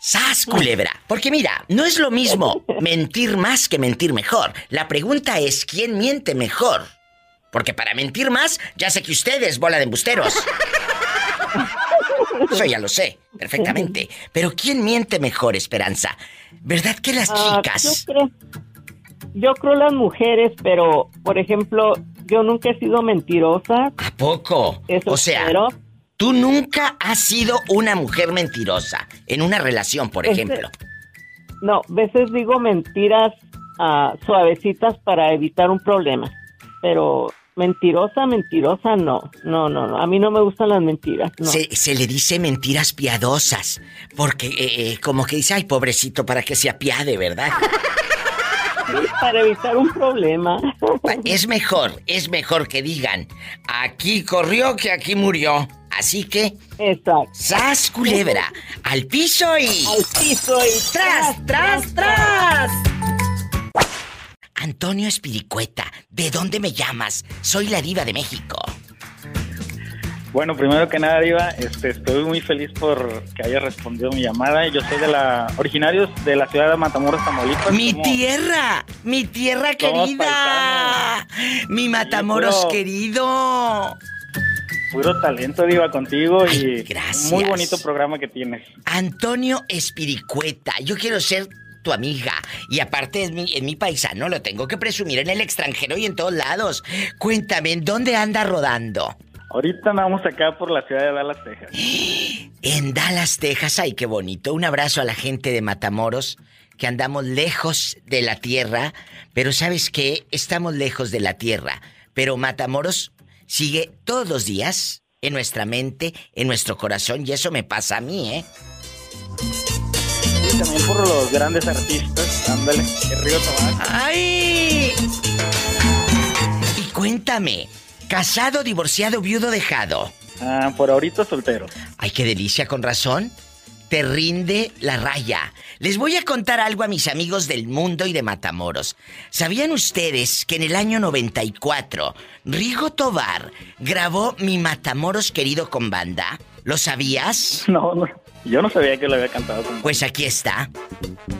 Speaker 1: ¡Sas, culebra! Porque mira, no es lo mismo mentir más que mentir mejor. La pregunta es quién miente mejor. Porque para mentir más, ya sé que ustedes, bola de embusteros. Eso ya lo sé, perfectamente. Pero ¿quién miente mejor, Esperanza? ¿Verdad que las
Speaker 15: Ah,
Speaker 1: chicas?
Speaker 15: yo creo, yo creo las mujeres, pero por ejemplo, yo nunca he sido mentirosa.
Speaker 1: ¿A poco?
Speaker 15: Eso
Speaker 1: o sea. Tú nunca has sido una mujer mentirosa en una relación, por
Speaker 15: Este-
Speaker 1: ejemplo.
Speaker 15: No, veces digo mentiras ah, suavecitas para evitar un problema, pero mentirosa, mentirosa, no, no, no, no. A mí no me gustan las mentiras. No.
Speaker 1: Se, se le dice mentiras piadosas, porque eh, eh, como que dice, ay, pobrecito, para que se apiade, ¿verdad?
Speaker 15: Para evitar un problema.
Speaker 1: Es mejor, es mejor que digan, aquí corrió que aquí murió. Así que,
Speaker 15: Exacto.
Speaker 1: ¡sas, culebra! ¡Al piso y...
Speaker 15: Al piso y
Speaker 1: ¡Tras, tras, tras! Antonio Espiricueta, ¿de dónde me llamas? Soy la diva de México.
Speaker 3: Bueno, primero que nada, Diva, este, estoy muy feliz por que haya respondido mi llamada. Yo soy de la originarios de la ciudad de Matamoros, Tamaulipas.
Speaker 1: ¡Mi tierra! ¡Mi tierra querida! ¡Mi Matamoros querido!
Speaker 3: Puro talento, Diva, contigo y
Speaker 1: gracias.
Speaker 3: muy bonito programa que tienes.
Speaker 1: Antonio Espiricueta, yo quiero ser tu amiga. Y aparte es mi, es mi paisano, lo tengo que presumir en el extranjero y en todos lados. Cuéntame, ¿en dónde anda rodando?
Speaker 3: Ahorita andamos acá por la ciudad de Dallas, Texas.
Speaker 1: En Dallas, Texas. Ay, qué bonito. Un abrazo a la gente de Matamoros, que andamos lejos de la tierra. Pero ¿sabes qué? Estamos lejos de la tierra. Pero Matamoros sigue todos los días en nuestra mente, en nuestro corazón. Y eso me pasa a mí, ¿eh?
Speaker 3: Y también por los grandes artistas, ándale, el Río Tomás.
Speaker 1: ¡Ay! Y cuéntame, ¿casado, divorciado, viudo, dejado?
Speaker 3: Ah, por ahorita soltero.
Speaker 1: Ay, qué delicia, con razón. Te rinde la raya. Les voy a contar algo a mis amigos del mundo y de Matamoros. ¿Sabían ustedes que en el año 94 Rigo Tobar grabó Mi Matamoros querido con banda? ¿Lo sabías?
Speaker 3: No, no, yo no sabía que lo había cantado con
Speaker 1: Pues aquí está.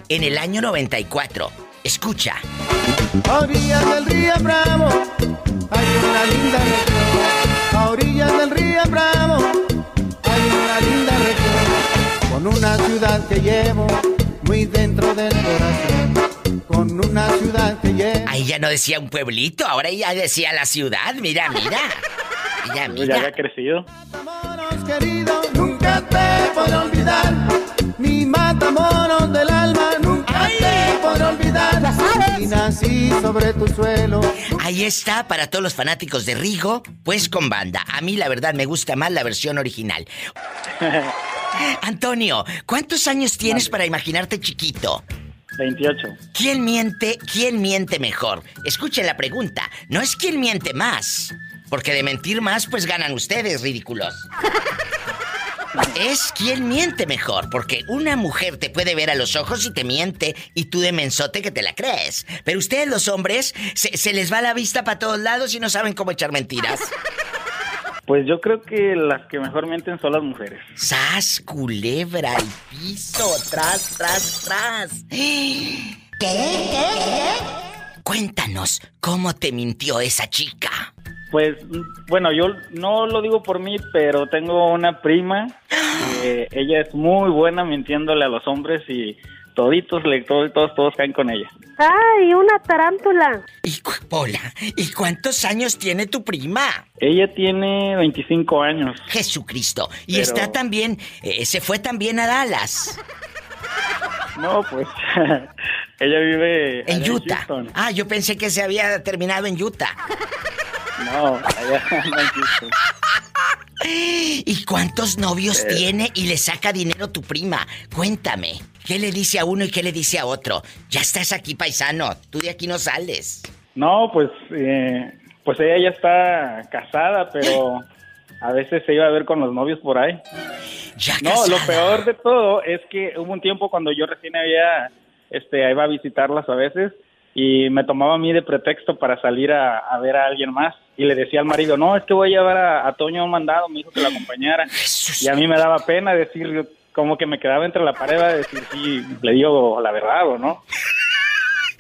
Speaker 1: En el año 94. Escucha.
Speaker 16: A orillas del río Bravo hay una linda región. A orillas del río ciudad que llevo muy dentro del corazón. Con una ciudad que llevo.
Speaker 1: Ahí ya no decía un pueblito, ahora ya decía la ciudad. Mira, mira. Mira,
Speaker 3: Ya
Speaker 1: mira.
Speaker 3: había crecido.
Speaker 16: querido, nunca te podré olvidar. Mi matamoros del alma, nunca te podré olvidar. Y nací sobre tu suelo.
Speaker 1: Ahí está para todos los fanáticos de Rigo, pues con banda. A mí la verdad me gusta más la versión original. Antonio, ¿cuántos años tienes para imaginarte chiquito?
Speaker 3: 28.
Speaker 1: ¿Quién miente, quién miente mejor? Escuchen la pregunta, no es quién miente más, porque de mentir más pues ganan ustedes, ridículos. Es quién miente mejor, porque una mujer te puede ver a los ojos y te miente y tú de mensote que te la crees. Pero ustedes los hombres se, se les va la vista para todos lados y no saben cómo echar mentiras.
Speaker 3: Pues yo creo que las que mejor mienten son las mujeres.
Speaker 1: ¡Sas, culebra al piso! ¡Tras, tras, tras! ¿Qué? ¿Qué? Cuéntanos, ¿cómo te mintió esa chica?
Speaker 3: Pues, bueno, yo no lo digo por mí, pero tengo una prima. que ella es muy buena mintiéndole a los hombres y toditos, le, todos, todos, todos caen con ella.
Speaker 5: ¡Ay, una tarántula!
Speaker 1: Hola, ¿y cuántos años tiene tu prima?
Speaker 3: Ella tiene 25 años.
Speaker 1: Jesucristo. Y
Speaker 3: Pero-
Speaker 1: está también, eh, se fue también a Dallas,
Speaker 3: No, pues, ella vive
Speaker 1: en
Speaker 3: allá
Speaker 1: Utah.
Speaker 3: Houston.
Speaker 1: Ah, yo pensé que se había terminado en Utah.
Speaker 3: No, allá en Houston.
Speaker 1: ¿Y cuántos novios
Speaker 3: Eh.
Speaker 1: tiene y le saca dinero tu prima? Cuéntame. ¿Qué le dice a uno y qué le dice a otro? Ya estás aquí, paisano. Tú de aquí no sales.
Speaker 3: No, pues, eh, pues ella ya está casada, pero a veces se iba a ver con los novios por ahí. no, lo peor de todo es que hubo un tiempo cuando yo recién había, este, iba a visitarlas a veces y me tomaba a mí de pretexto para salir a, a ver a alguien más y le decía al marido, no, es que voy a llevar a, a Toño un mandado, me dijo que lo acompañara y a mí me daba pena decir, como que me quedaba entre la pared a decir si le digo la verdad o no.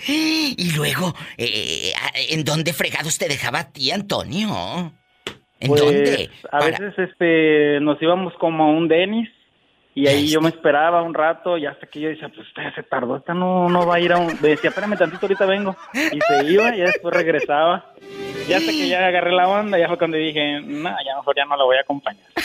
Speaker 1: Y luego, eh, ¿en dónde fregados te dejaba a ti, Antonio? ¿En
Speaker 3: Pues,
Speaker 1: dónde?
Speaker 3: A veces este, nos íbamos como a un Denis y ahí yo me esperaba un rato y hasta que yo decía, pues esta se tardó, esta no, no va a ir a un... Me decía, espérame tantito, ahorita vengo. Y se iba y después regresaba. Y hasta que ya agarré la onda, ya fue cuando dije, no, ya mejor ya no la voy a acompañar.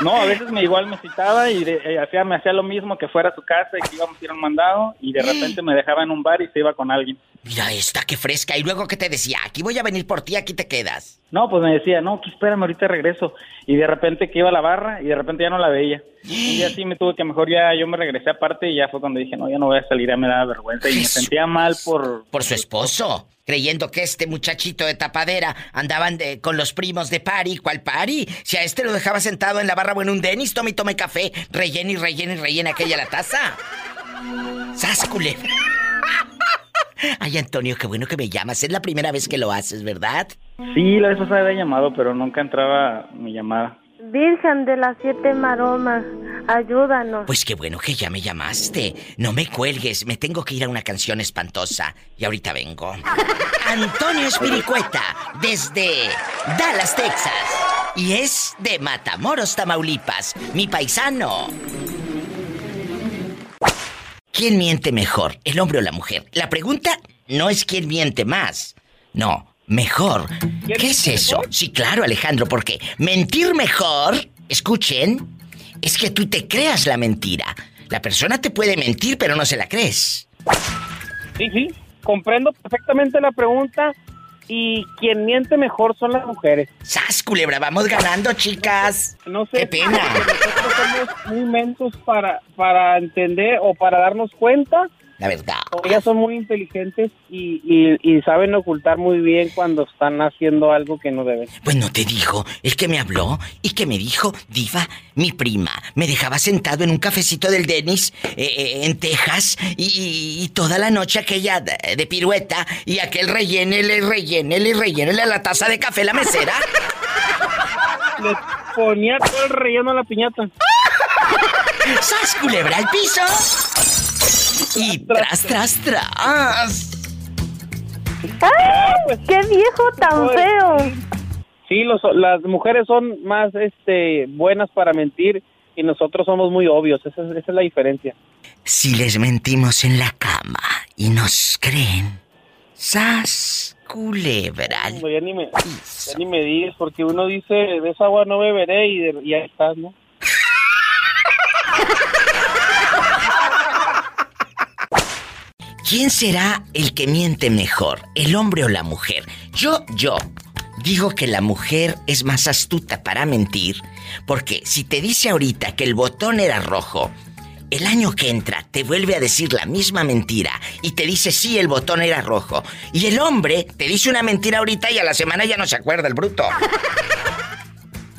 Speaker 3: No, a veces me igual me citaba y de- eh, hacía, me hacía lo mismo que fuera a su casa y que íbamos a ir a un mandado y de repente me dejaba en un bar y se iba con alguien.
Speaker 1: Mira esta, qué fresca. Y luego, ¿qué te decía? Aquí voy a venir por ti, aquí te quedas.
Speaker 3: No, pues me decía, no, que espérame, ahorita regreso. Y de repente que iba a la barra y de repente ya no la veía. Y así me tuve que mejor ya yo me regresé aparte y ya fue cuando dije, no, ya no voy a salir, ya me daba vergüenza y me sentía mal por...
Speaker 1: Por su esposo. Creyendo que este muchachito de tapadera andaban de- con los primos de pari. ¿Cuál pari? Si a este lo dejaba sentado en la barra o en un denis, tome y tome café, rellena y rellena y rellena aquella la taza. ¡Sáscule! Ay, Antonio, qué bueno que me llamas. Es la primera vez que lo haces, ¿verdad?
Speaker 3: Sí, la vez pasada había llamado, pero nunca entraba mi llamada.
Speaker 5: Virgen de las siete maromas, ayúdanos.
Speaker 1: Pues qué bueno que ya me llamaste. No me cuelgues, me tengo que ir a una canción espantosa. Y ahorita vengo. Antonio Espiricueta, desde Dallas, Texas. Y es de Matamoros, Tamaulipas, mi paisano. ¿Quién miente mejor, el hombre o la mujer? La pregunta no es quién miente más. No, mejor. ¿Qué es eso? Sí, claro, Alejandro, porque mentir mejor, escuchen, es que tú te creas la mentira. La persona te puede mentir, pero no se la crees.
Speaker 8: Sí, sí, comprendo perfectamente la pregunta y quien miente mejor son las mujeres.
Speaker 1: ¡Sas, culebra! Vamos ganando, chicas.
Speaker 8: No sé.
Speaker 1: ¡Qué pena!
Speaker 8: Nosotros somos muy mentos para, para entender o para darnos cuenta.
Speaker 1: La verdad.
Speaker 8: Ellas son muy inteligentes y, y- y saben ocultar muy bien cuando están haciendo algo que no deben.
Speaker 1: Pues no te dijo, el que me habló y que me dijo, Diva, mi prima, me dejaba sentado en un cafecito del Denis eh, eh, en Texas y, toda la noche aquella de, de pirueta y aquel rellénele, rellénele, rellénele a la taza de café la mesera.
Speaker 8: Le ponía todo el relleno a la piñata.
Speaker 1: ¡Sas, culebra al piso! Y tras, tras, tras.
Speaker 5: ¡Ay! ¡Qué viejo tan feo!
Speaker 8: Sí, los, las mujeres son más este buenas para mentir y nosotros somos muy obvios, esa, esa es la diferencia.
Speaker 1: Si les mentimos en la cama y nos creen, ¡sas! Culebra.
Speaker 8: ya, ni me, ya ni me digas, porque uno dice, de esa agua no beberé y, de, y ahí estás, ¿no?
Speaker 1: ¿Quién será el que miente mejor, el hombre o la mujer? Yo, yo, digo que la mujer es más astuta para mentir, porque si te dice ahorita que el botón era rojo, el año que entra te vuelve a decir la misma mentira y te dice sí, el botón era rojo. Y el hombre te dice una mentira ahorita y a la semana ya no se acuerda el bruto.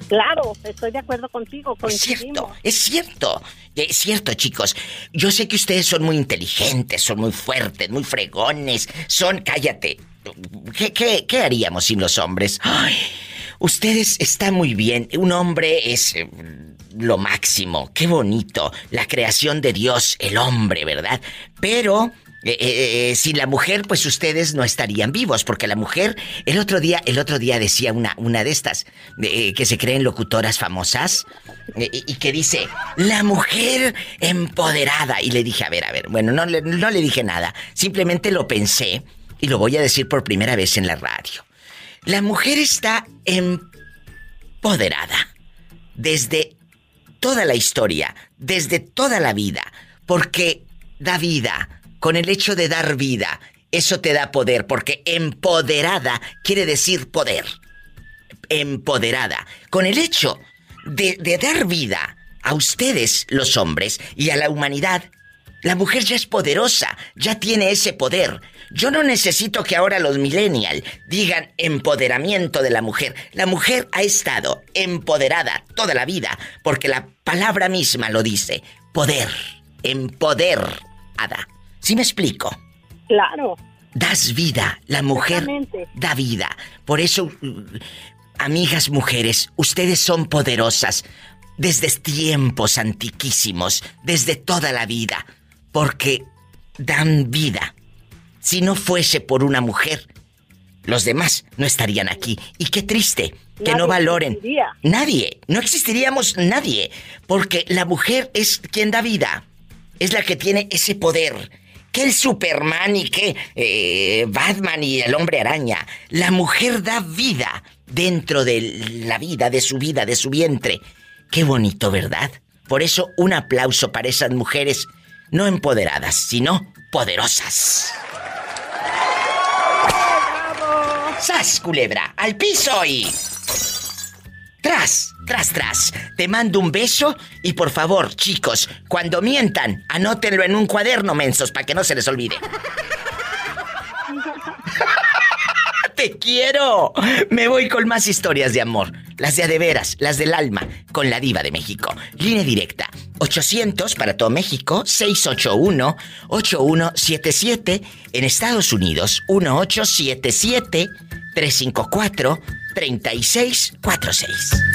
Speaker 17: Claro, estoy de acuerdo contigo.
Speaker 1: Es cierto, es cierto. Es cierto, chicos. Yo sé que ustedes son muy inteligentes, son muy fuertes, muy fregones. Son, cállate. ¿Qué, qué, qué haríamos sin los hombres? Ay, ustedes están muy bien. Un hombre es eh, lo máximo. Qué bonito. La creación de Dios, el hombre, ¿verdad? Pero eh, eh, eh, sin la mujer, pues ustedes no estarían vivos, porque la mujer, el otro día, el otro día decía una, una de estas, que se creen locutoras famosas, y que dice, la mujer empoderada. Y le dije, a ver, a ver, bueno, no, no le dije nada, simplemente lo pensé y lo voy a decir por primera vez en la radio. La mujer está empoderada desde toda la historia, desde toda la vida, porque da vida, con el hecho de dar vida, eso te da poder, porque empoderada quiere decir poder. Empoderada. Con el hecho de, dar vida a ustedes, los hombres, y a la humanidad, la mujer ya es poderosa, ya tiene ese poder. Yo no necesito que ahora los millennials digan empoderamiento de la mujer. La mujer ha estado empoderada toda la vida, porque la palabra misma lo dice. Poder. Empoderada. ¿Sí me explico?
Speaker 17: Claro.
Speaker 1: Das vida, la mujer da vida. Por eso, amigas mujeres, ustedes son poderosas desde tiempos antiquísimos, desde toda la vida, porque dan vida. Si no fuese por una mujer, los demás no estarían aquí. Y qué triste que no valoren. Nadie, no existiríamos nadie, porque la mujer es quien da vida, es la que tiene ese poder, que el Superman y que eh, Batman y el hombre araña. La mujer da vida dentro de la vida, de su vida, de su vientre. Qué bonito, ¿verdad? Por eso un aplauso para esas mujeres no empoderadas, sino poderosas. ¡Sas, culebra! ¡Al piso y... Tras, tras, tras. Te mando un beso y por favor, chicos, cuando mientan, anótenlo en un cuaderno, mensos, para que no se les olvide. ¡Te quiero! Me voy con más historias de amor. Las de adeveras, las del alma, con la diva de México. Línea directa. 800 para todo México, 681-8177. En Estados Unidos, 1877 354-3646.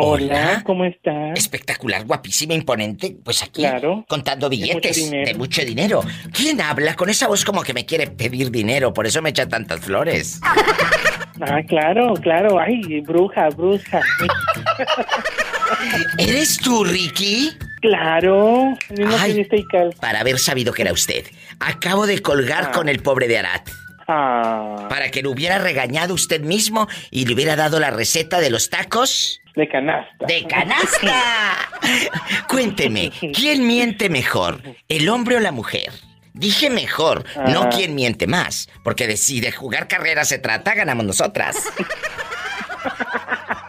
Speaker 8: Hola, ¿cómo estás?
Speaker 1: Espectacular, guapísima, imponente. Pues aquí, contando billetes de mucho, dinero. ¿Quién habla con esa voz como que me quiere pedir dinero? Por eso me echa tantas flores.
Speaker 8: Ah, claro, claro. Ay, bruja, bruja.
Speaker 1: ¿Eres tú, Ricky?
Speaker 8: Claro,
Speaker 1: Ay, para haber sabido que era usted. Acabo de colgar ah. con el pobre de Arat.
Speaker 8: Ah.
Speaker 1: Para que lo hubiera regañado usted mismo y le hubiera dado la receta de los tacos.
Speaker 8: De canasta.
Speaker 1: ¡De canasta! Cuénteme, ¿quién miente mejor? ¿El hombre o la mujer? Dije mejor, no ah. quién miente más. Porque de, si de jugar carrera se trata, ganamos nosotras.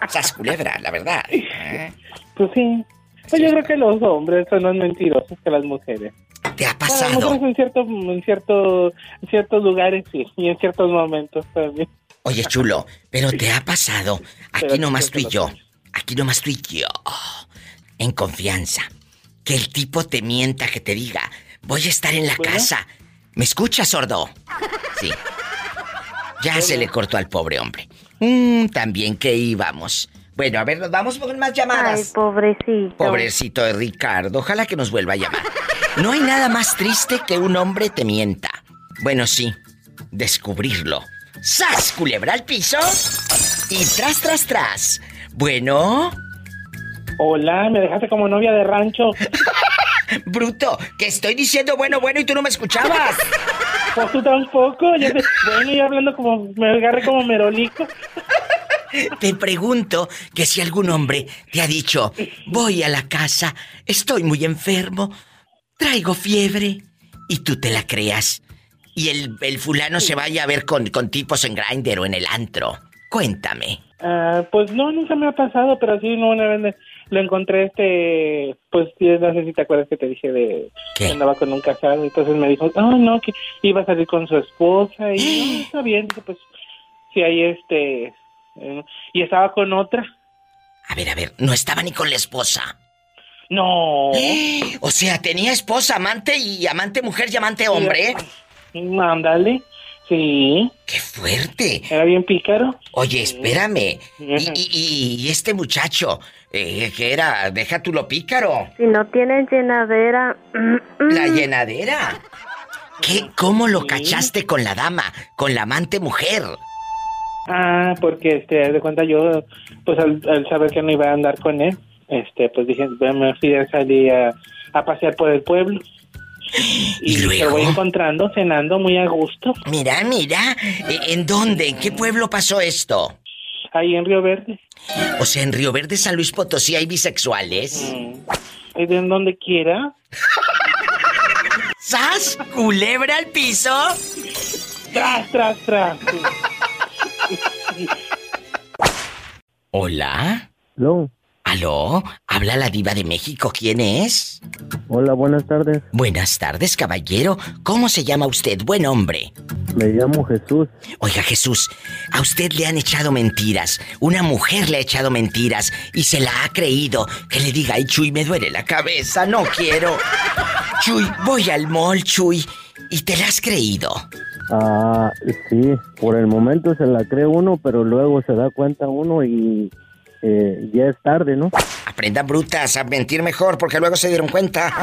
Speaker 1: Sas culebra, la verdad. ¿eh?
Speaker 8: Pues sí. Pues yo creo que los hombres son más mentirosos que las mujeres.
Speaker 1: ¿Te ha pasado?
Speaker 8: en, cierto, en, cierto, en ciertos lugares sí, y en ciertos momentos también.
Speaker 1: Oye, chulo, pero te ha pasado. Aquí nomás tú y yo. Aquí nomás tú y yo. En confianza. Que el tipo te mienta, que te diga, voy a estar en la casa. ¿Me escuchas, sordo? Sí. Ya se le cortó al pobre hombre. Mm, también que íbamos. Bueno, a ver, nos vamos con más llamadas.
Speaker 5: Ay, pobrecito.
Speaker 1: Pobrecito de Ricardo. Ojalá que nos vuelva a llamar. No hay nada más triste que un hombre te mienta. Bueno, sí, descubrirlo. ¡Sas! Culebra al piso. Y tras, tras, tras. Bueno.
Speaker 6: Hola, me dejaste como novia de rancho.
Speaker 1: Bruto, que estoy diciendo bueno, bueno y tú no me escuchabas.
Speaker 6: Pues tú tampoco. Yo bueno, y hablando como, me agarré como merolico.
Speaker 1: Te pregunto que si algún hombre te ha dicho, voy a la casa, estoy muy enfermo, traigo fiebre, y tú te la creas. Y el, el fulano se vaya a ver con, con tipos en Grindr o en el antro. Cuéntame.
Speaker 6: Ah, pues no, nunca me ha pasado, pero sí, no, una vez lo encontré, este, pues no sé si te acuerdas que te dije de que andaba con un casado, entonces me dijo, ah, no, que iba a salir con su esposa y no, está bien, pues sí, ahí este, eh, y estaba con otra.
Speaker 1: A ver, a ver, no estaba ni con la esposa.
Speaker 6: No.
Speaker 1: O sea, tenía esposa, amante y amante mujer y amante hombre.
Speaker 6: Mándale. Sí.
Speaker 1: ¡Qué fuerte!
Speaker 6: Era bien pícaro.
Speaker 1: Oye, espérame. ¿Y, este muchacho, eh, que era? Deja tú lo pícaro.
Speaker 5: Si no tiene llenadera.
Speaker 1: ¿La llenadera? ¿Qué? ¿Cómo lo cachaste con la dama, con la amante mujer?
Speaker 6: Ah, porque, este, de cuenta yo, pues al, saber que no iba a andar con él, este, pues dije, me fui a salir a pasear por el pueblo. Y, luego? Te voy encontrando cenando muy a gusto.
Speaker 1: Mira, mira. ¿E, ¿En dónde? ¿En qué pueblo pasó esto?
Speaker 6: Ahí en Río Verde.
Speaker 1: O sea, en Río Verde, San Luis Potosí, hay bisexuales. Mm.
Speaker 6: En donde quiera.
Speaker 1: ¿Sas? ¿Culebra al piso?
Speaker 6: Tras, tras, tras.
Speaker 1: ¿Hola?
Speaker 9: No.
Speaker 1: ¿Aló? ¿Habla la diva de México? ¿Quién es?
Speaker 9: Hola, buenas tardes.
Speaker 1: Buenas tardes, caballero. ¿Cómo se llama usted? Buen hombre.
Speaker 9: Me llamo Jesús.
Speaker 1: Oiga, Jesús, a usted le han echado mentiras. Una mujer le ha echado mentiras y se la ha creído. Que le diga, ay, Chuy, me duele la cabeza, no quiero. Chuy, voy al mall, Chuy. ¿Y te la has creído?
Speaker 9: Ah, sí. Por el momento se la cree uno, pero luego se da cuenta uno y eh, ya es tarde, ¿no?
Speaker 1: Aprendan brutas a mentir mejor porque luego se dieron cuenta.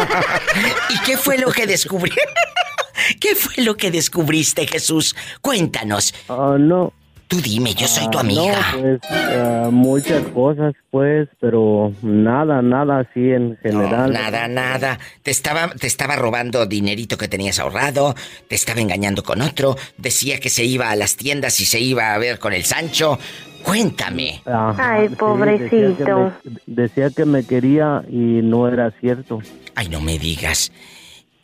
Speaker 1: ¿Y qué fue lo que descubrí? ¿Qué fue lo que descubriste, Jesús? Cuéntanos.
Speaker 9: Ah, no.
Speaker 1: Tú dime, yo soy tu ah, amiga.
Speaker 9: No, pues ah, muchas cosas, pues, pero nada, nada así en general.
Speaker 1: nada, nada. Te estaba, te estaba robando dinerito que tenías ahorrado, te estaba engañando con otro, decía que se iba a las tiendas y se iba a ver con el Sancho. Cuéntame.
Speaker 5: Ay, pobrecito.
Speaker 9: decía, que me, quería y no era cierto.
Speaker 1: Ay, no me digas.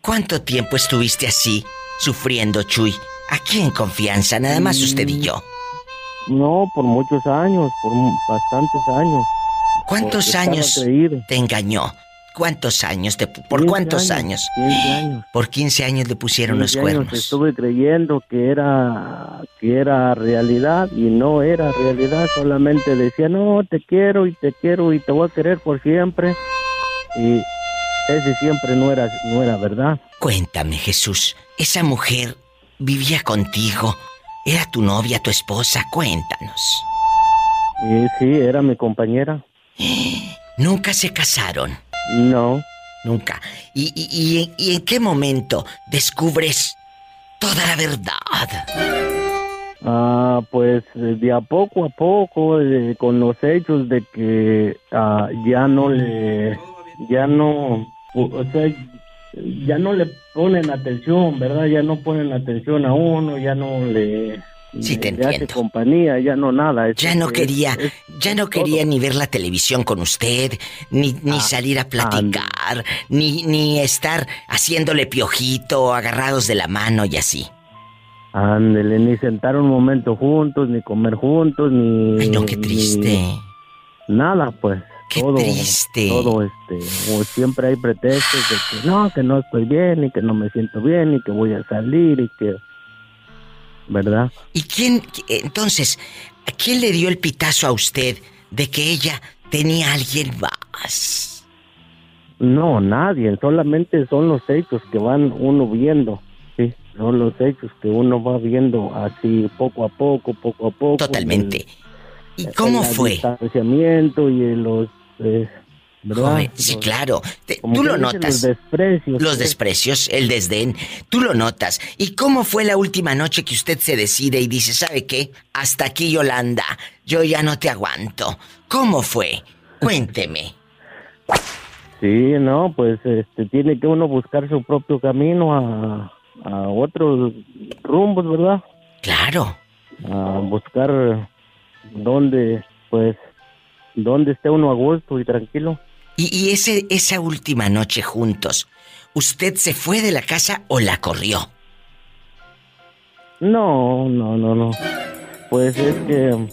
Speaker 1: ¿Cuánto tiempo estuviste así, sufriendo, Chuy? Aquí en confianza, nada más usted y yo.
Speaker 9: No, por muchos años, por bastantes años.
Speaker 1: ¿Cuántos años te engañó? ¿Cuántos años? ¿Por cuántos años?
Speaker 9: 15 años.
Speaker 1: Por 15 años le pusieron los cuernos.
Speaker 9: estuve creyendo que era, que era realidad y no era realidad. Solamente decía, no, te quiero y te quiero y te voy a querer por siempre. Y ese siempre no era, no era verdad.
Speaker 1: Cuéntame, Jesús, esa mujer vivía contigo. ¿Era tu novia, tu esposa? Cuéntanos.
Speaker 9: Sí, sí, era mi compañera.
Speaker 1: ¿Nunca se casaron?
Speaker 9: No.
Speaker 1: Nunca. ¿Y, y, en qué momento descubres toda la verdad?
Speaker 9: Ah, pues de a poco a poco, con los hechos de que ah, ya no le, ya no, o sea, ya no le ponen atención, ¿verdad? Ya no ponen atención a uno, ya no le,
Speaker 1: Sí, te entiendo.
Speaker 9: compañía, ya no nada.
Speaker 1: ya no quería, ya no quería ni ver la televisión con usted, ni, ni ah, salir a platicar, ni, ni estar haciéndole piojito, agarrados de la mano y así.
Speaker 9: Ándele, ni sentar un momento juntos, ni comer juntos, ni...
Speaker 1: Ay, no, qué triste.
Speaker 9: nada, pues.
Speaker 1: Qué triste.
Speaker 9: Todo, este, o siempre hay pretextos de que no, que no estoy bien, y que no me siento bien, y que voy a salir, y que ¿verdad?
Speaker 1: ¿Y quién, entonces, a quién le dio el pitazo a usted de que ella tenía a alguien más?
Speaker 9: No, nadie, solamente son los hechos que van uno viendo, sí, son los hechos que uno va viendo así poco a poco, poco a poco.
Speaker 1: Totalmente. ¿Y cómo fue?
Speaker 9: El y los eh,
Speaker 1: sí, claro. tú lo notas.
Speaker 9: Los desprecios.
Speaker 1: Los desprecios, el desdén. Tú lo notas. ¿Y cómo fue la última noche que usted se decide y dice, ¿sabe qué? Hasta aquí, Yolanda. Yo ya no te aguanto. ¿Cómo fue? Cuénteme.
Speaker 9: Sí, no, pues este, tiene que uno buscar su propio camino a, a otros rumbos, ¿verdad?
Speaker 1: Claro.
Speaker 9: A buscar dónde, pues, dónde esté uno a gusto y tranquilo.
Speaker 1: Y, y ese, esa última noche juntos, ¿usted se fue de la casa o la corrió?
Speaker 9: No, no, no, no. Pues es que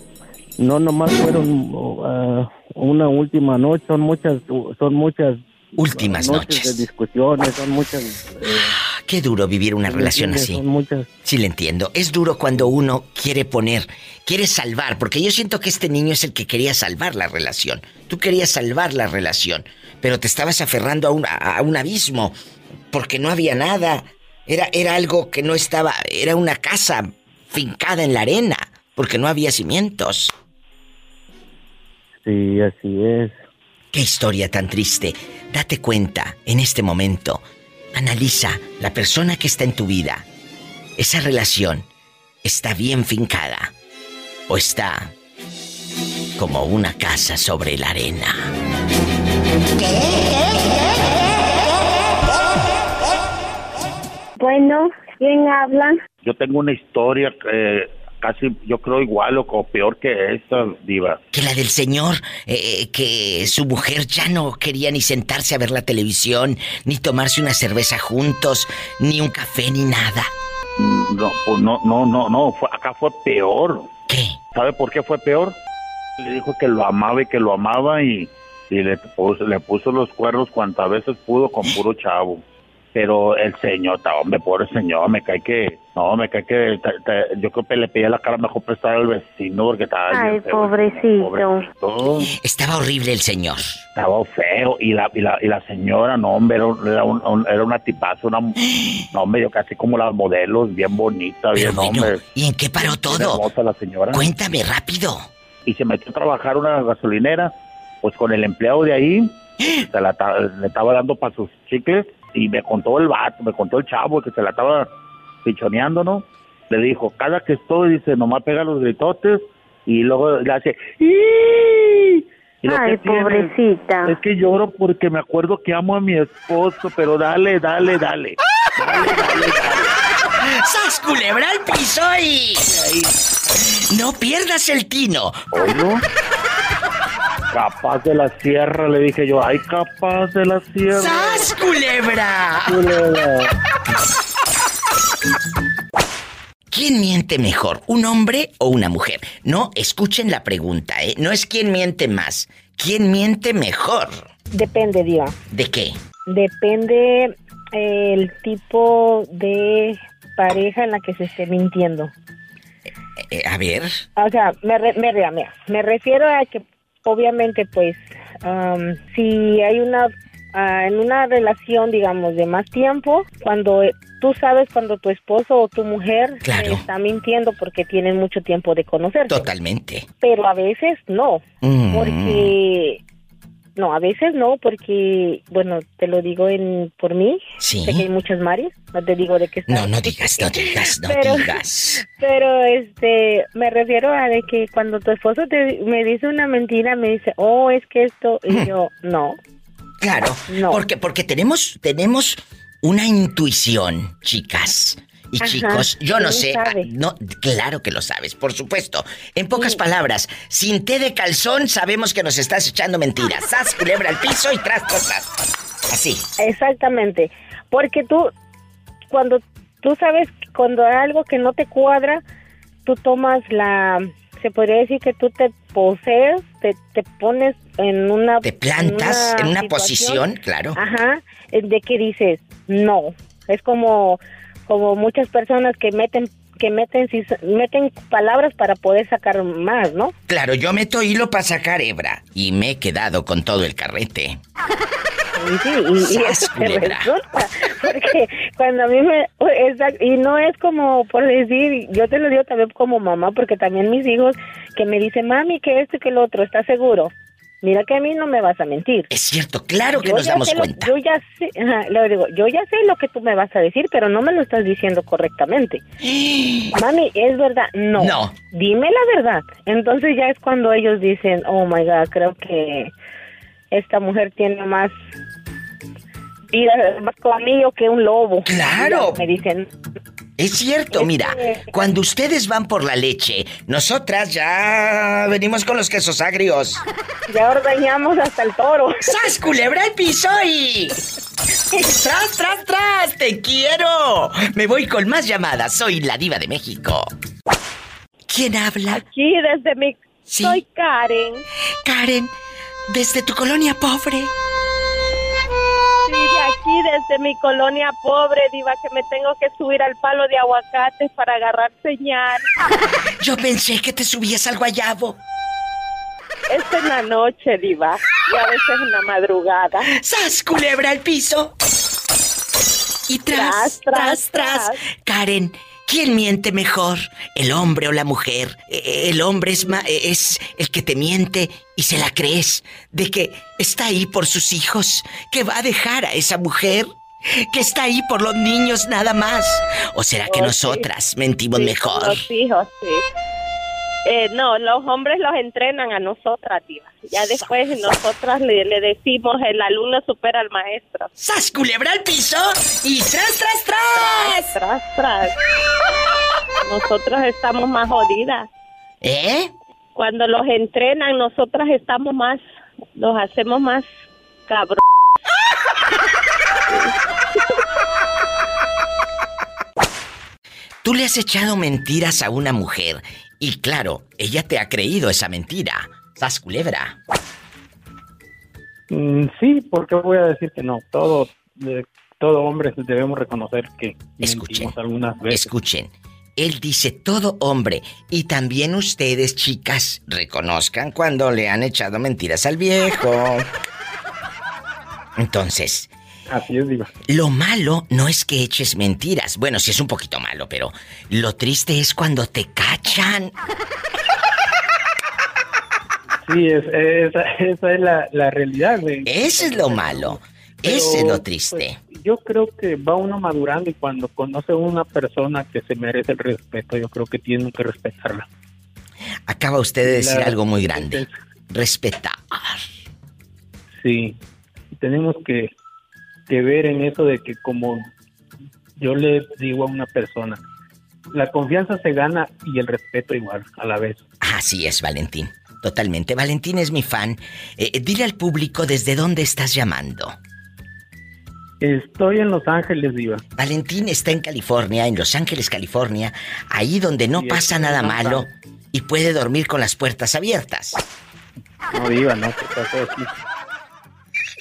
Speaker 9: no nomás fueron uh, una última noche, son muchas, son muchas
Speaker 1: últimas noches,
Speaker 9: de discusiones, son muchas.
Speaker 1: Eh, Qué duro vivir una relación así. Son muchas. Sí, le entiendo. Es duro cuando uno quiere poner, quiere salvar, porque yo siento que este niño es el que quería salvar la relación. Tú querías salvar la relación, pero te estabas aferrando a un, a un abismo porque no había nada. Era, era algo que no estaba, era una casa fincada en la arena, porque no había cimientos.
Speaker 9: Sí, así es.
Speaker 1: Qué historia tan triste. Date cuenta en este momento. Analiza la persona que está en tu vida. Esa relación está bien fincada o está como una casa sobre la arena.
Speaker 5: Bueno, ¿quién habla?
Speaker 18: Yo tengo una historia eh, casi, yo creo igual o, peor que esta, diva.
Speaker 1: Que la del señor, eh, eh, que su mujer ya no quería ni sentarse a ver la televisión, ni tomarse una cerveza juntos, ni un café, ni nada.
Speaker 18: No, pues no, no, no, no, acá fue peor.
Speaker 1: ¿Qué?
Speaker 18: ¿Sabe por qué fue peor? Le dijo que lo amaba y que lo amaba y, y le, puso, le puso los cuernos cuantas veces pudo con puro chavo. Pero el señor, hombre, pobre señor, me cae que, no, me cae que, yo creo que le pedía la cara mejor prestar al vecino porque estaba...
Speaker 5: Ay, pobrecito.
Speaker 1: Estaba horrible el señor.
Speaker 18: Estaba feo y la, y la, y la señora, no, hombre, era, un, era una tipaza, una, no, hombre, yo casi como las modelos, bien bonita, bien, hombre.
Speaker 1: ¿Y en qué paró todo?
Speaker 18: Hermosa la señora.
Speaker 1: Cuéntame rápido.
Speaker 18: Y se metió a trabajar una gasolinera, pues con el empleado de ahí, se la, le estaba dando para sus chicles y me contó el vato, me contó el chavo que se la estaba pichoneando, ¿no? Le dijo, cada que estoy, dice, nomás pega los gritotes y luego le hace, ¡Ii!
Speaker 5: Ay, pobrecita.
Speaker 18: Es que lloro porque me acuerdo que amo a mi esposo, pero dale, dale, dale. Dale, dale, dale.
Speaker 1: ¡Sas culebra al piso y... No pierdas el tino.
Speaker 18: ¿Oye? Capaz de la sierra, le dije yo. Ay, capaz de la sierra.
Speaker 1: ¡Sas, culebra! ¿Quién miente mejor, un hombre o una mujer? No, escuchen la pregunta, ¿eh? No es quién miente más, ¿quién miente mejor?
Speaker 19: Depende, Diva.
Speaker 1: ¿De qué?
Speaker 19: Depende eh, el tipo de pareja en la que se esté mintiendo.
Speaker 1: Eh, eh, a ver.
Speaker 19: O sea, me, me, me refiero a que obviamente pues si hay una ah, en una relación digamos de más tiempo cuando tú sabes cuando tu esposo o tu mujer está mintiendo porque tienen mucho tiempo de conocerse.
Speaker 1: Totalmente.
Speaker 19: Pero a veces no mm. porque no, a veces no, porque, bueno, te lo digo en por mí.
Speaker 1: Sí.
Speaker 19: Sé que hay muchas Maris. No te digo de qué
Speaker 1: No, no digas, no digas, no digas.
Speaker 19: Pero, este, me refiero a de que cuando tu esposo te, me dice una mentira, me dice, oh, es que esto, y yo, no.
Speaker 1: Claro, no. porque, porque tenemos, tenemos una intuición, chicas. Y chicos, yo no sé, ah, no, claro que lo sabes, por supuesto. En pocas palabras, sin té de calzón sabemos que nos estás echando mentiras. Sas, culebra al piso y tras, tras. Así.
Speaker 19: Exactamente. Porque tú, cuando tú sabes, cuando hay algo que no te cuadra, tú tomas la, se podría decir que tú te posees, te, te pones en una...
Speaker 1: Te plantas en una, posición, claro.
Speaker 19: Ajá, de que dices, no. Es como como muchas personas que meten que meten meten palabras para poder sacar más, ¿no?
Speaker 1: Claro, yo meto hilo para sacar hebra y me he quedado con todo el carrete.
Speaker 19: Sí, y, y eso resulta, porque cuando a mí me y no es como por decir, yo te lo digo también como mamá, porque también mis hijos que me dicen, mami, que esto y que lo otro, ¿estás seguro? Mira que a mí no me vas a mentir.
Speaker 1: Es cierto, claro que nos damos cuenta.
Speaker 19: yo ya sé, le digo, yo ya sé lo que tú me vas a decir, pero no me lo estás diciendo correctamente. Mami, ¿es verdad? No.
Speaker 1: No.
Speaker 19: Dime la verdad. Entonces ya es cuando ellos dicen, oh my God, creo que esta mujer tiene más
Speaker 20: mentiras más conmigo que un lobo.
Speaker 1: Claro.
Speaker 20: Me dicen.
Speaker 1: Es cierto, mira, cuando ustedes van por la leche, nosotras ya venimos con los quesos agrios.
Speaker 20: Ya ordeñamos hasta el toro.
Speaker 1: ¡Sas, culebra el piso y... ¡Tras, tras, tras! ¡Te quiero! Me voy con más llamadas. Soy la diva de México. ¿Quién habla?
Speaker 20: Aquí desde mi... Soy Karen.
Speaker 1: Karen, desde tu colonia pobre
Speaker 20: aquí desde mi colonia pobre, Diva, que me tengo que subir al palo de aguacates para agarrar señal.
Speaker 1: Yo pensé que te subías al guayabo.
Speaker 20: Es en la noche, Diva, y a veces en la madrugada.
Speaker 1: ¡Sas, culebra al piso! Y tras, tras, tras. Karen, ¿Quién miente mejor? ¿El hombre o la mujer? E, el hombre es, es el que te miente y se la crees de que está ahí por sus hijos, que va a dejar a esa mujer, que está ahí por los niños nada más. ¿O será que oh, nosotras mentimos mejor?
Speaker 20: Los hijos, sí. Eh, no, los hombres los entrenan a nosotras, tía. Ya después nosotras le, decimos el alumno supera al maestro.
Speaker 1: ¡Sas culebra al piso! ¡Y tras, tras, tras!
Speaker 20: Tras, tras, Nosotras estamos más jodidas.
Speaker 1: ¿Eh?
Speaker 20: Cuando los entrenan, nosotras estamos más, los hacemos más cabrón.
Speaker 1: Tú le has echado mentiras a una mujer y claro, ella te ha creído esa mentira. ¿Sas culebra?
Speaker 21: Mm, sí, porque voy a decir que no. Todo, todo hombre debemos reconocer que
Speaker 1: escuchen
Speaker 21: algunas veces.
Speaker 1: Escuchen. Él dice todo hombre y también ustedes chicas reconozcan cuando le han echado mentiras al viejo. Entonces,
Speaker 21: Así es, diva.
Speaker 1: Lo malo no es que eches mentiras. Bueno, sí es un poquito malo, pero lo triste es cuando te cachan.
Speaker 21: Sí, esa, es la, realidad.
Speaker 1: Ese es lo malo. Ese es lo triste.
Speaker 21: Pues, yo creo que va uno madurando y cuando conoce a una persona que se merece el respeto, yo creo que tiene que respetarla.
Speaker 1: Acaba usted de decir algo muy grande. Respetar.
Speaker 21: Sí. Tenemos que que ver en eso de que como yo le digo a una persona, la confianza se gana y el respeto igual a la vez.
Speaker 1: Así es, Valentín. Totalmente. Valentín es mi fan. Eh, eh, dile al público desde dónde estás llamando.
Speaker 21: Estoy en Los Ángeles, Diva.
Speaker 1: Valentín está en California, en Los Ángeles, California, ahí donde no pasa nada malo y puede dormir con las puertas abiertas.
Speaker 21: No, Diva, no, ¿qué pasó aquí?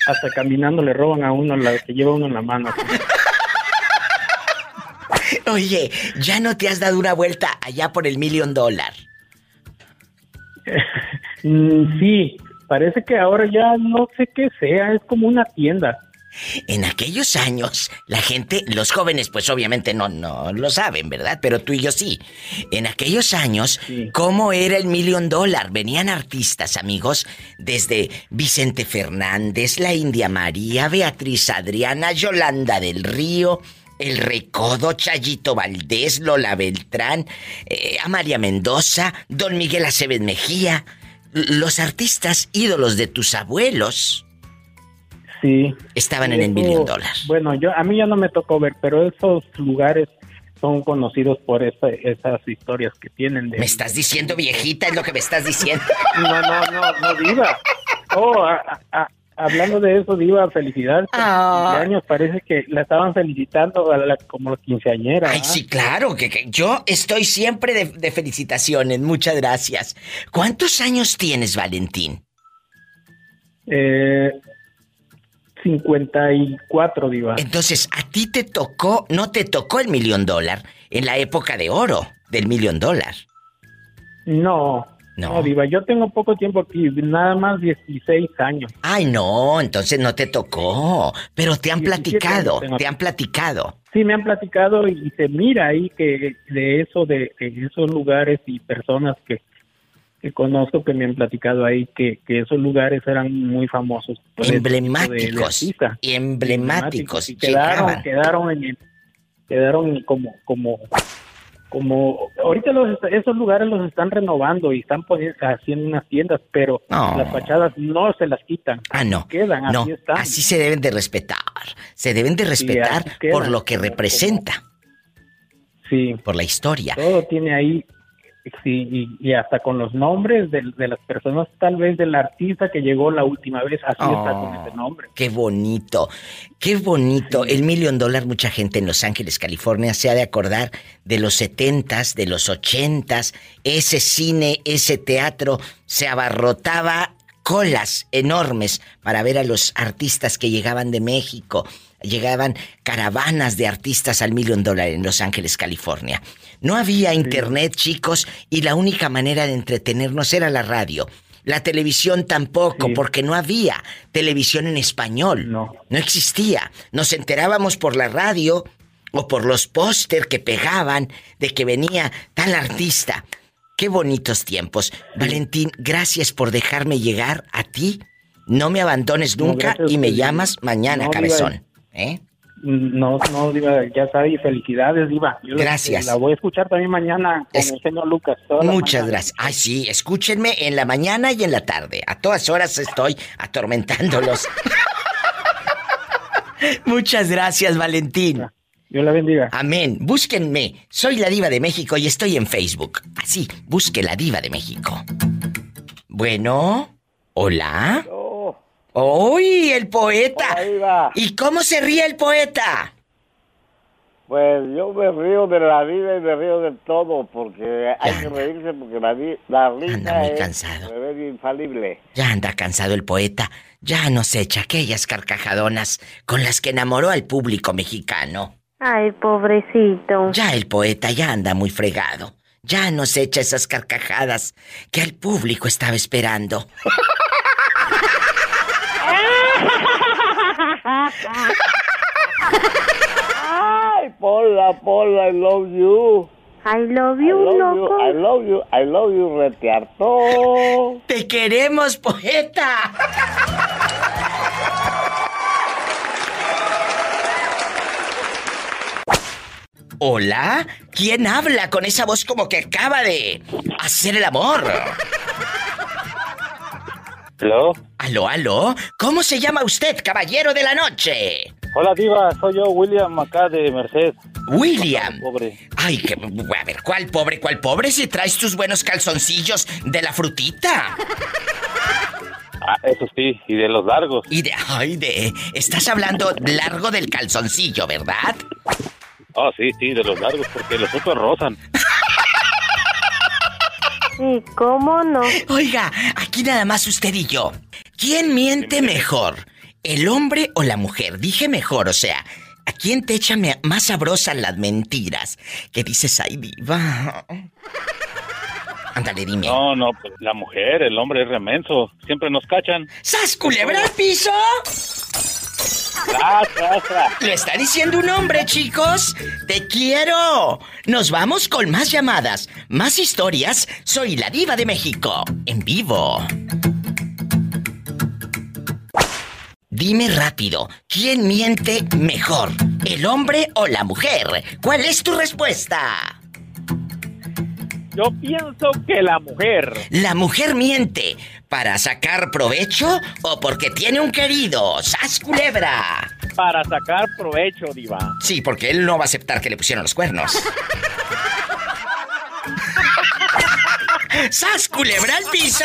Speaker 21: Hasta caminando le roban a uno la que lleva uno en la mano.
Speaker 1: Oye, ¿ya no te has dado una vuelta allá por el millón dólar?
Speaker 21: Mm, sí, parece que ahora ya no sé qué sea, es como una tienda.
Speaker 1: En aquellos años, la gente, los jóvenes, pues obviamente no, no lo saben, ¿verdad? Pero tú y yo sí. En aquellos años, ¿cómo era el Million Dollar? Venían artistas, amigos, desde Vicente Fernández, la India María, Beatriz Adriana, Yolanda del Río, el Recodo, Chayito Valdés, Lola Beltrán, eh, Amalia Mendoza, Don Miguel Aceves Mejía, los artistas ídolos de tus abuelos.
Speaker 21: Sí.
Speaker 1: Estaban en el millón dólar.
Speaker 21: Bueno, yo a mí ya no me tocó ver, pero esos lugares son conocidos por esas historias que tienen.
Speaker 1: De, me estás diciendo viejita, es lo que me estás diciendo.
Speaker 21: no, no, no, no, diva. Oh, hablando de eso, diva, felicidades. Ah. años parece que la estaban felicitando a la, como quinceañera.
Speaker 1: Ay, sí, claro, que, yo estoy siempre de, de felicitaciones. Muchas gracias. ¿Cuántos años tienes, Valentín?
Speaker 21: Eh, 54, Diva.
Speaker 1: Entonces, a ti te tocó, no te tocó el millón dólar en la época de oro del millón dólar.
Speaker 21: No, no. Diva, yo tengo poco tiempo aquí, nada más 16 años.
Speaker 1: Ay, no, entonces no te tocó. Pero te han platicado, te han platicado.
Speaker 21: Sí, me han platicado y se mira ahí que de eso, de esos lugares y personas que que conozco que me han platicado ahí que, esos lugares eran muy famosos.
Speaker 1: Emblemáticos. y emblemáticos.
Speaker 21: quedaron, quedaron, en, quedaron como, como, como ahorita los, esos lugares los están renovando y están poniendo, haciendo unas tiendas, pero las fachadas no se las quitan.
Speaker 1: Ah, no.
Speaker 21: Quedan,
Speaker 1: no.
Speaker 21: así están.
Speaker 1: Así se deben de respetar. Se deben de respetar por lo que representa.
Speaker 21: Sí.
Speaker 1: Por la historia.
Speaker 21: Todo tiene ahí Sí, y, hasta con los nombres de, las personas, tal vez del artista que llegó la última vez, así está con ese nombre.
Speaker 1: Qué bonito, qué bonito. El Million Dollar, mucha gente en Los Ángeles, California, se ha de acordar de los setentas, de los ochentas, ese cine, ese teatro, se abarrotaba colas enormes para ver a los artistas que llegaban de México. Llegaban caravanas de artistas al Million Dollar en Los Ángeles, California. No había internet, chicos, y la única manera de entretenernos era la radio. La televisión tampoco, porque no había televisión en español.
Speaker 21: No.
Speaker 1: No existía. Nos enterábamos por la radio o por los póster que pegaban de que venía tal artista. Qué bonitos tiempos. Valentín, gracias por dejarme llegar a ti. No me abandones nunca y me llamas mañana, cabezón. ¿Eh?
Speaker 21: No, no, Diva, ya sabe, felicidades, Diva.
Speaker 1: gracias.
Speaker 21: La, voy a escuchar también mañana con el señor Lucas.
Speaker 1: Muchas gracias. Ay, sí, escúchenme en la mañana y en la tarde. A todas horas estoy atormentándolos. Muchas gracias, Valentín.
Speaker 21: Dios la bendiga.
Speaker 1: Amén. Búsquenme. Soy la Diva de México y estoy en Facebook. Así, busque la Diva de México. Bueno, hola. ¡Uy, el poeta! ¿Y cómo se ríe el poeta?
Speaker 22: Pues yo me río de la vida y me río de todo, porque hay que reírse porque la, la risa anda muy cansado. infalible.
Speaker 1: Ya anda cansado el poeta. Ya nos echa aquellas carcajadonas con las que enamoró al público mexicano.
Speaker 5: Ay, pobrecito.
Speaker 1: Ya el poeta ya anda muy fregado. Ya nos echa esas carcajadas que al público estaba esperando.
Speaker 22: Ay, Pola, Pola, I love you.
Speaker 5: I love you, I love
Speaker 22: loco. You, I love you, I love you, retearto.
Speaker 1: Te queremos, poeta. Hola, ¿quién habla con esa voz como que acaba de hacer el amor?
Speaker 23: ¿Aló?
Speaker 1: ¿Aló, aló? ¿Cómo se llama usted, caballero de la noche?
Speaker 23: Hola, Diva, soy yo, William, acá de Merced.
Speaker 1: William.
Speaker 23: Pobre.
Speaker 1: Ay, que, a ver, ¿cuál pobre, cuál pobre si traes tus buenos calzoncillos de la frutita?
Speaker 23: Ah, eso sí, y de los largos.
Speaker 1: Y de, ay, de, estás hablando largo del calzoncillo, ¿verdad?
Speaker 23: Oh, sí, sí, de los largos, porque los otros rozan.
Speaker 5: Sí, ¿cómo no?
Speaker 1: Oiga, aquí nada más usted y yo. ¿Quién miente mejor? ¿El hombre o la mujer? Dije mejor, o sea, ¿a quién te echa más sabrosas las mentiras? ¿Qué dices, ay, diva? Ándale, dime.
Speaker 23: No, no, pues la mujer, el hombre es remenso. Siempre nos cachan.
Speaker 1: ¡Sas, culebra al piso! Lo está diciendo un hombre, chicos. Te quiero. Nos vamos con más llamadas, más historias. Soy la diva de México, en vivo. Dime rápido, ¿quién miente mejor? ¿El hombre o la mujer? ¿Cuál es tu respuesta?
Speaker 10: Yo pienso que la mujer.
Speaker 1: La mujer miente para sacar provecho o porque tiene un querido. ¡Sas culebra!
Speaker 10: Para sacar provecho, Diva.
Speaker 1: Sí, porque él no va a aceptar que le pusieron los cuernos. ¡Sas culebra al piso!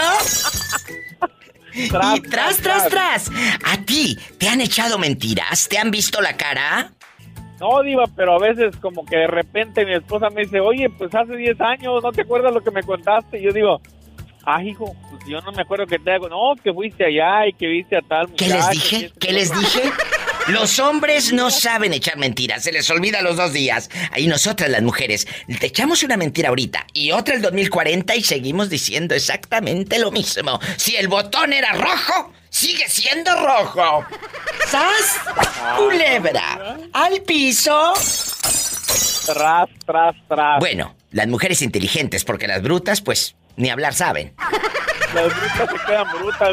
Speaker 1: y tras, tras, tras. ¿A ti te han echado mentiras? ¿Te han visto la cara?
Speaker 10: No, Diva, pero a veces como que de repente mi esposa me dice, oye, pues hace 10 años, ¿no te acuerdas lo que me contaste? Y yo digo, ah, hijo, pues yo no me acuerdo que te hago. No, que fuiste allá y que viste a tal
Speaker 1: ¿Qué les dije? ¿Qué les dije? Los hombres no saben echar mentiras, se les olvida los dos días. Ahí nosotras las mujeres, te echamos una mentira ahorita y otra el 2040 y seguimos diciendo exactamente lo mismo. Si el botón era rojo, sigue siendo rojo. ¡Sas! Culebra. Al piso.
Speaker 10: Tras, tras, tras.
Speaker 1: Bueno, las mujeres inteligentes, porque las brutas, pues, ni hablar saben.
Speaker 10: Las brutas se quedan brutas.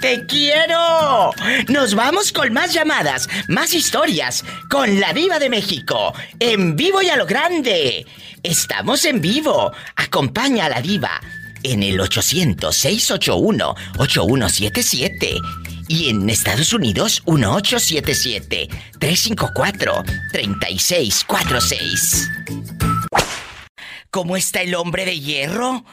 Speaker 1: ¡Te quiero! Nos vamos con más llamadas, más historias, con la Diva de México, en vivo y a lo grande. Estamos en vivo. Acompaña a la Diva en el 800-681-8177 y en Estados Unidos 1877-354-3646. ¿Cómo está el hombre de hierro?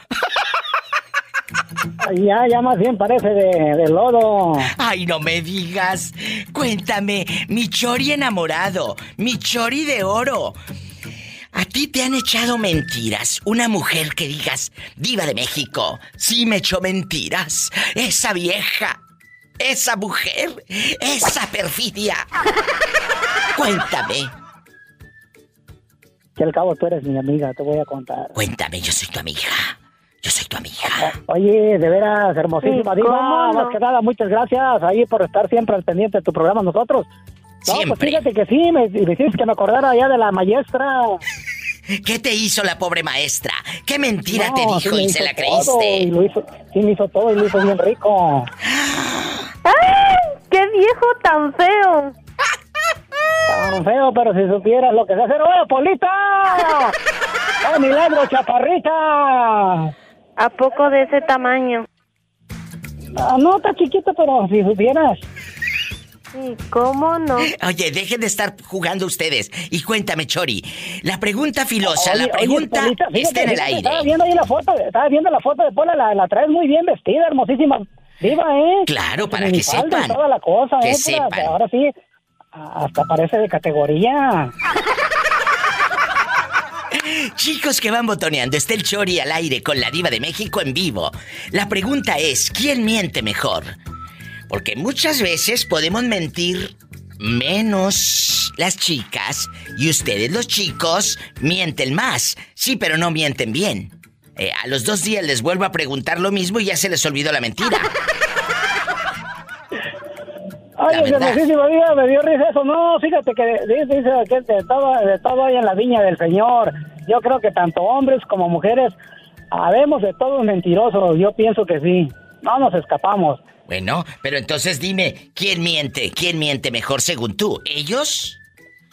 Speaker 24: Ya, ya más bien parece de, lodo.
Speaker 1: Ay, no me digas. Cuéntame, mi chori enamorado, mi chori de oro. ¿A ti te han echado mentiras? Una mujer que digas, diva de México, sí me echó mentiras. Esa vieja, esa mujer, esa perfidia. Cuéntame.
Speaker 24: Que al cabo tú eres mi amiga, te voy a contar.
Speaker 1: Cuéntame, yo soy tu amiga. Yo soy tu amiga.
Speaker 24: Oye, de veras, hermosísima diva. Más que nada, muchas gracias ahí por estar siempre al pendiente de tu programa nosotros. No, pues fíjate que sí, me, me hiciste que me acordara ya de la maestra.
Speaker 1: ¿Qué te hizo la pobre maestra? ¿Qué mentira te dijo y se la creíste?
Speaker 24: Y lo hizo, sí, me hizo todo y lo hizo bien rico.
Speaker 5: ¡Ay! ¡Qué viejo tan feo!
Speaker 24: Tan feo, pero si supieras lo que se hace. ¡Oye, Polita! ¡Oh, milagro, chaparrita!
Speaker 5: ¿A poco de ese tamaño?
Speaker 24: Ah, no, está chiquito, pero si supieras.
Speaker 5: ¿cómo no?
Speaker 1: Oye, dejen de estar jugando ustedes. Y cuéntame, Chori, la pregunta filosa, la pregunta está en el aire.
Speaker 24: Estaba viendo ahí la foto, estaba viendo la foto de Pola, la, la traes muy bien vestida, hermosísima. Viva, ¿eh?
Speaker 1: Claro, para que sepan.
Speaker 24: Toda la cosa,
Speaker 1: que
Speaker 24: ¿eh?
Speaker 1: sepan.
Speaker 24: Ahora sí, hasta parece de categoría.
Speaker 1: Chicos que van botoneando, está el Chori al aire con la diva de México en vivo. La pregunta es, ¿quién miente mejor? Porque muchas veces podemos mentir menos las chicas y ustedes los chicos mienten más. Sí, pero no mienten bien. Eh, a los dos días les vuelvo a preguntar lo mismo y ya se les olvidó la mentira.
Speaker 24: Ay, hermosísima vida, me dio risa eso. No, fíjate que dice que estaba, estaba ahí en la viña del Señor. Yo creo que tanto hombres como mujeres habemos de todos mentirosos. Yo pienso que sí. No nos escapamos.
Speaker 1: Bueno, pero entonces dime, ¿quién miente? ¿Quién miente mejor según tú? ¿Ellos?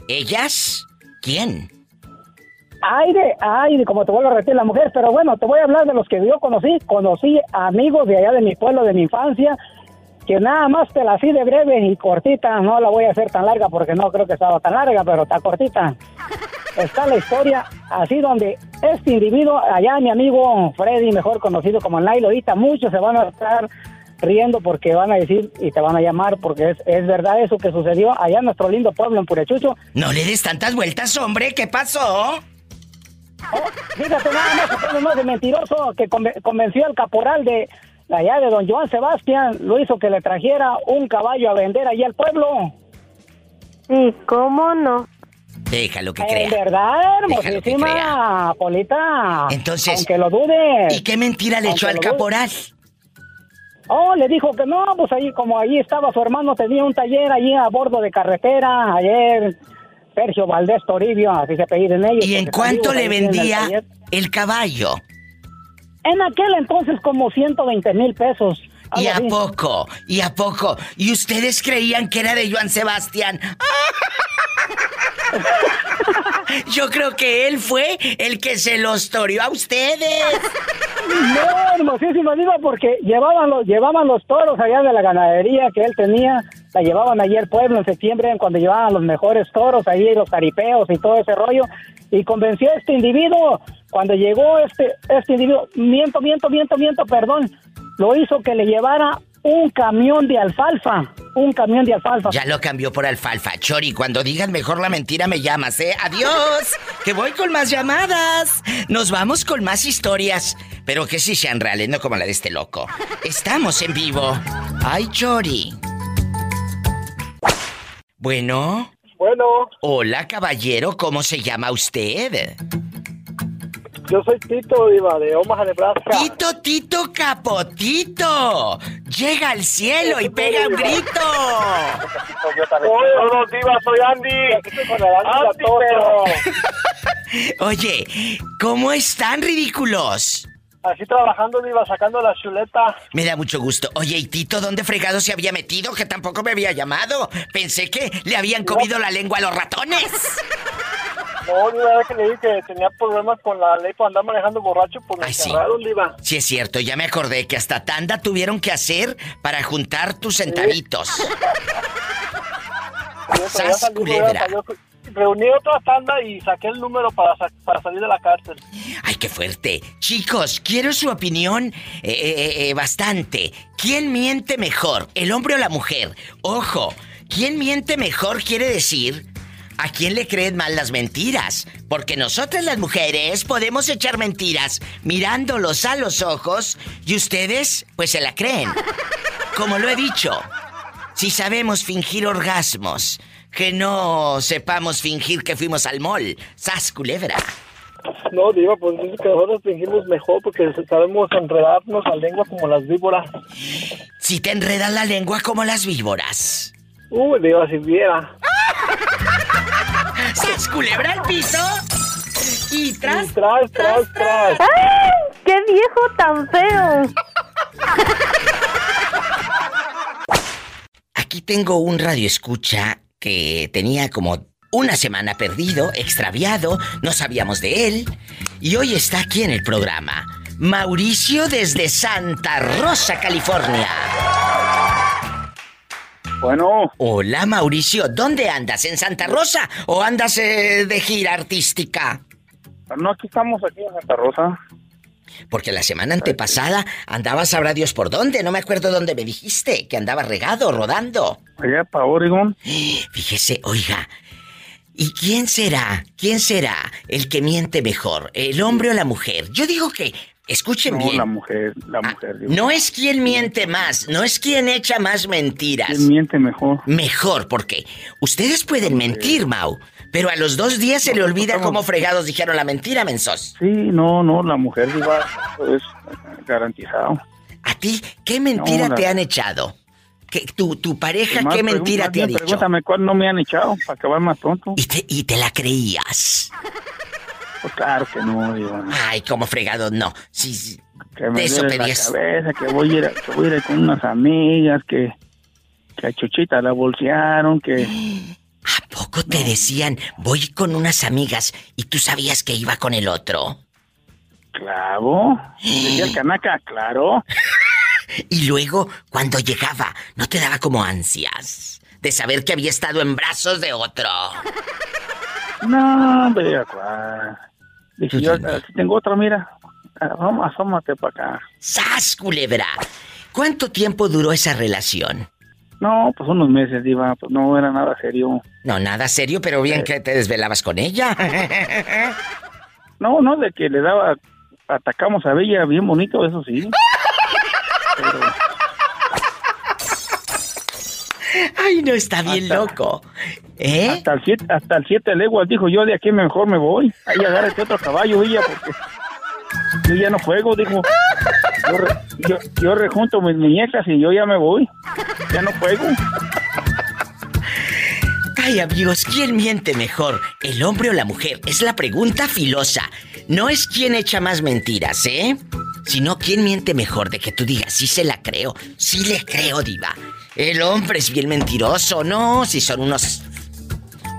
Speaker 1: ¿Ellas? ¿Quién?
Speaker 24: Ay, de, como te vuelvo a repetir, la mujer, pero bueno, te voy a hablar de los que yo conocí. Conocí amigos de allá de mi pueblo, de mi infancia, que nada más te la así de breve y cortita, no la voy a hacer tan larga porque no creo que estaba tan larga, pero está cortita está la historia así donde este individuo, allá mi amigo Freddy, mejor conocido como Nailo, ahorita muchos se van a estar riendo porque van a decir y te van a llamar porque es, es verdad eso que sucedió allá en nuestro lindo pueblo en Purechucho.
Speaker 1: No le des tantas vueltas, hombre, ¿qué pasó?
Speaker 24: Oh, fíjate nada más, más de mentiroso que convenció al caporal de allá de don Joan Sebastián, lo hizo que le trajera un caballo a vender allá al pueblo.
Speaker 5: Sí, ¿cómo no?
Speaker 1: Déjalo que crea.
Speaker 24: En verdad, hermosísima, Polita.
Speaker 1: Entonces.
Speaker 24: Aunque lo dudes.
Speaker 1: ¿Y qué mentira le echó al caporal?
Speaker 24: Oh, le dijo que no, pues ahí, como ahí estaba su hermano, tenía un taller allí a bordo de carretera, ayer. Sergio Valdés Toribio, así se en ellos.
Speaker 1: ¿Y en cuánto le vendía el, caballo?
Speaker 24: En aquel entonces como 120 mil pesos.
Speaker 1: ¿Y a poco? ¿Y a poco? ¿Y ustedes creían que era de Joan Sebastián? Yo creo que él fue el que se los toreó a ustedes.
Speaker 24: No, hermosísimo, digo, porque llevaban los, llevaban los toros allá de la ganadería que él tenía, la llevaban allí al pueblo en septiembre, cuando llevaban los mejores toros, ahí los caripeos y todo ese rollo, y convenció a este individuo, cuando llegó este, este individuo, miento, miento, miento, miento, perdón, lo hizo que le llevara un camión de alfalfa. Un camión de alfalfa.
Speaker 1: Ya lo cambió por alfalfa. Chori, cuando digas mejor la mentira me llamas, ¿eh? Adiós. que voy con más llamadas. Nos vamos con más historias. Pero que sí sean reales, no como la de este loco. Estamos en vivo. Ay, Chori. Bueno.
Speaker 25: Bueno.
Speaker 1: Hola, caballero. ¿Cómo se llama usted?
Speaker 25: Yo soy Tito, Diva, de Omaha, Nebraska.
Speaker 1: Tito, Tito, capotito. Llega al cielo y pega un grito.
Speaker 25: Hola, Diva, soy Andy. Andy,
Speaker 1: Oye, ¿cómo están, ridículos?
Speaker 25: Así trabajando, iba sacando la chuleta.
Speaker 1: Me da mucho gusto. Oye, ¿y Tito dónde fregado se había metido? Que tampoco me había llamado. Pensé que le habían comido la lengua a los ratones.
Speaker 25: No, Diva, que le dije que tenía problemas con la ley para andar manejando borracho, pues me encerraron,
Speaker 1: sí. Sí, es cierto, ya me acordé que hasta tanda tuvieron que hacer para juntar tus centavitos.
Speaker 25: ¡Sas, culebra! reuní otra tanda y saqué el número para, para salir de la cárcel.
Speaker 1: ¡Ay, qué fuerte! Chicos, quiero su opinión eh, eh, eh, bastante. ¿Quién miente mejor, el hombre o la mujer? Ojo, ¿quién miente mejor quiere decir ¿A quién le creen mal las mentiras? Porque nosotras las mujeres podemos echar mentiras mirándolos a los ojos y ustedes pues se la creen. Como lo he dicho, si sabemos fingir orgasmos, que no sepamos fingir que fuimos al mall. ¡Sas, culebra!
Speaker 25: No, Diva, pues dice que nosotros fingimos mejor porque sabemos enredarnos la lengua como las víboras.
Speaker 1: Si te enredas la lengua como las víboras.
Speaker 25: Uy, Diva, si viera.
Speaker 1: ¡Sas, culebra al piso! Y tras,
Speaker 25: tras, tras, tras.
Speaker 5: ¡Ay! ¡Qué viejo tan feo!
Speaker 1: Aquí tengo un radio escucha que tenía como una semana perdido, extraviado, no sabíamos de él, y hoy está aquí en el programa. Mauricio desde Santa Rosa, California.
Speaker 26: Bueno.
Speaker 1: Hola Mauricio, ¿dónde andas? ¿En Santa Rosa o andas eh, de gira artística?
Speaker 26: No, aquí estamos, aquí en Santa Rosa.
Speaker 1: Porque la semana antepasada andabas, sabrá Dios por dónde, no me acuerdo dónde me dijiste, que andaba regado, rodando.
Speaker 26: Allá para Oregon.
Speaker 1: Fíjese, oiga, ¿y quién será? ¿Quién será el que miente mejor, el hombre o la mujer? Yo digo que Escuchen bien.
Speaker 26: la mujer, la ah, mujer.
Speaker 1: no es quien miente más, no es quien echa más mentiras. ¿Quién
Speaker 26: miente mejor?
Speaker 1: Mejor, porque ustedes pueden mentir, Mau, pero a los dos días se le olvida cómo fregados dijeron la mentira, mensos.
Speaker 26: Sí, no, no, la mujer igual es garantizado.
Speaker 1: ¿A ti qué mentira te han echado? ¿Qué, tu, tu pareja qué mentira te ha dicho?
Speaker 26: Pregúntame cuál no me han echado para acabar más pronto.
Speaker 1: ¿Y te, y te la creías?
Speaker 26: Pues claro que no, digo.
Speaker 1: Ay, como fregado, no. Sí, sí.
Speaker 26: Que me eso pedías. La cabeza, que voy a ir, que voy a ir con unas amigas, que, que a Chuchita la bolsearon, que...
Speaker 1: ¿A poco te decían, voy con unas amigas y tú sabías que iba con el otro?
Speaker 26: Claro. Decía el canaca, claro.
Speaker 1: y luego, cuando llegaba, ¿no te daba como ansias de saber que había estado en brazos de otro?
Speaker 26: No, hombre, cuál. Dije, yo aquí tengo otra, mira. Ah, vamos, asómate para acá.
Speaker 1: ¡Sas, culebra! ¿Cuánto tiempo duró esa relación?
Speaker 26: No, pues unos meses, Diva. Pues no era nada serio.
Speaker 1: No, nada serio, pero bien que te desvelabas con ella.
Speaker 26: no, no, de que le daba. Atacamos a Bella bien bonito, eso sí.
Speaker 1: Ay, no, está bien loco. ¿Eh?
Speaker 26: Hasta el siete, hasta el siete leguas dijo yo de aquí mejor me voy. Ahí agárrate otro caballo, ella, porque yo ya no juego, dijo. Yo, yo, rejunto mis muñecas y yo ya me voy. Ya no juego.
Speaker 1: Ay, amigos, ¿quién miente mejor? ¿El hombre o la mujer? Es la pregunta filosa. No es quién echa más mentiras, ¿eh? Sino quién miente mejor de que tú digas, sí se la creo, sí le creo, diva. El hombre es bien mentiroso, ¿no? Si son unos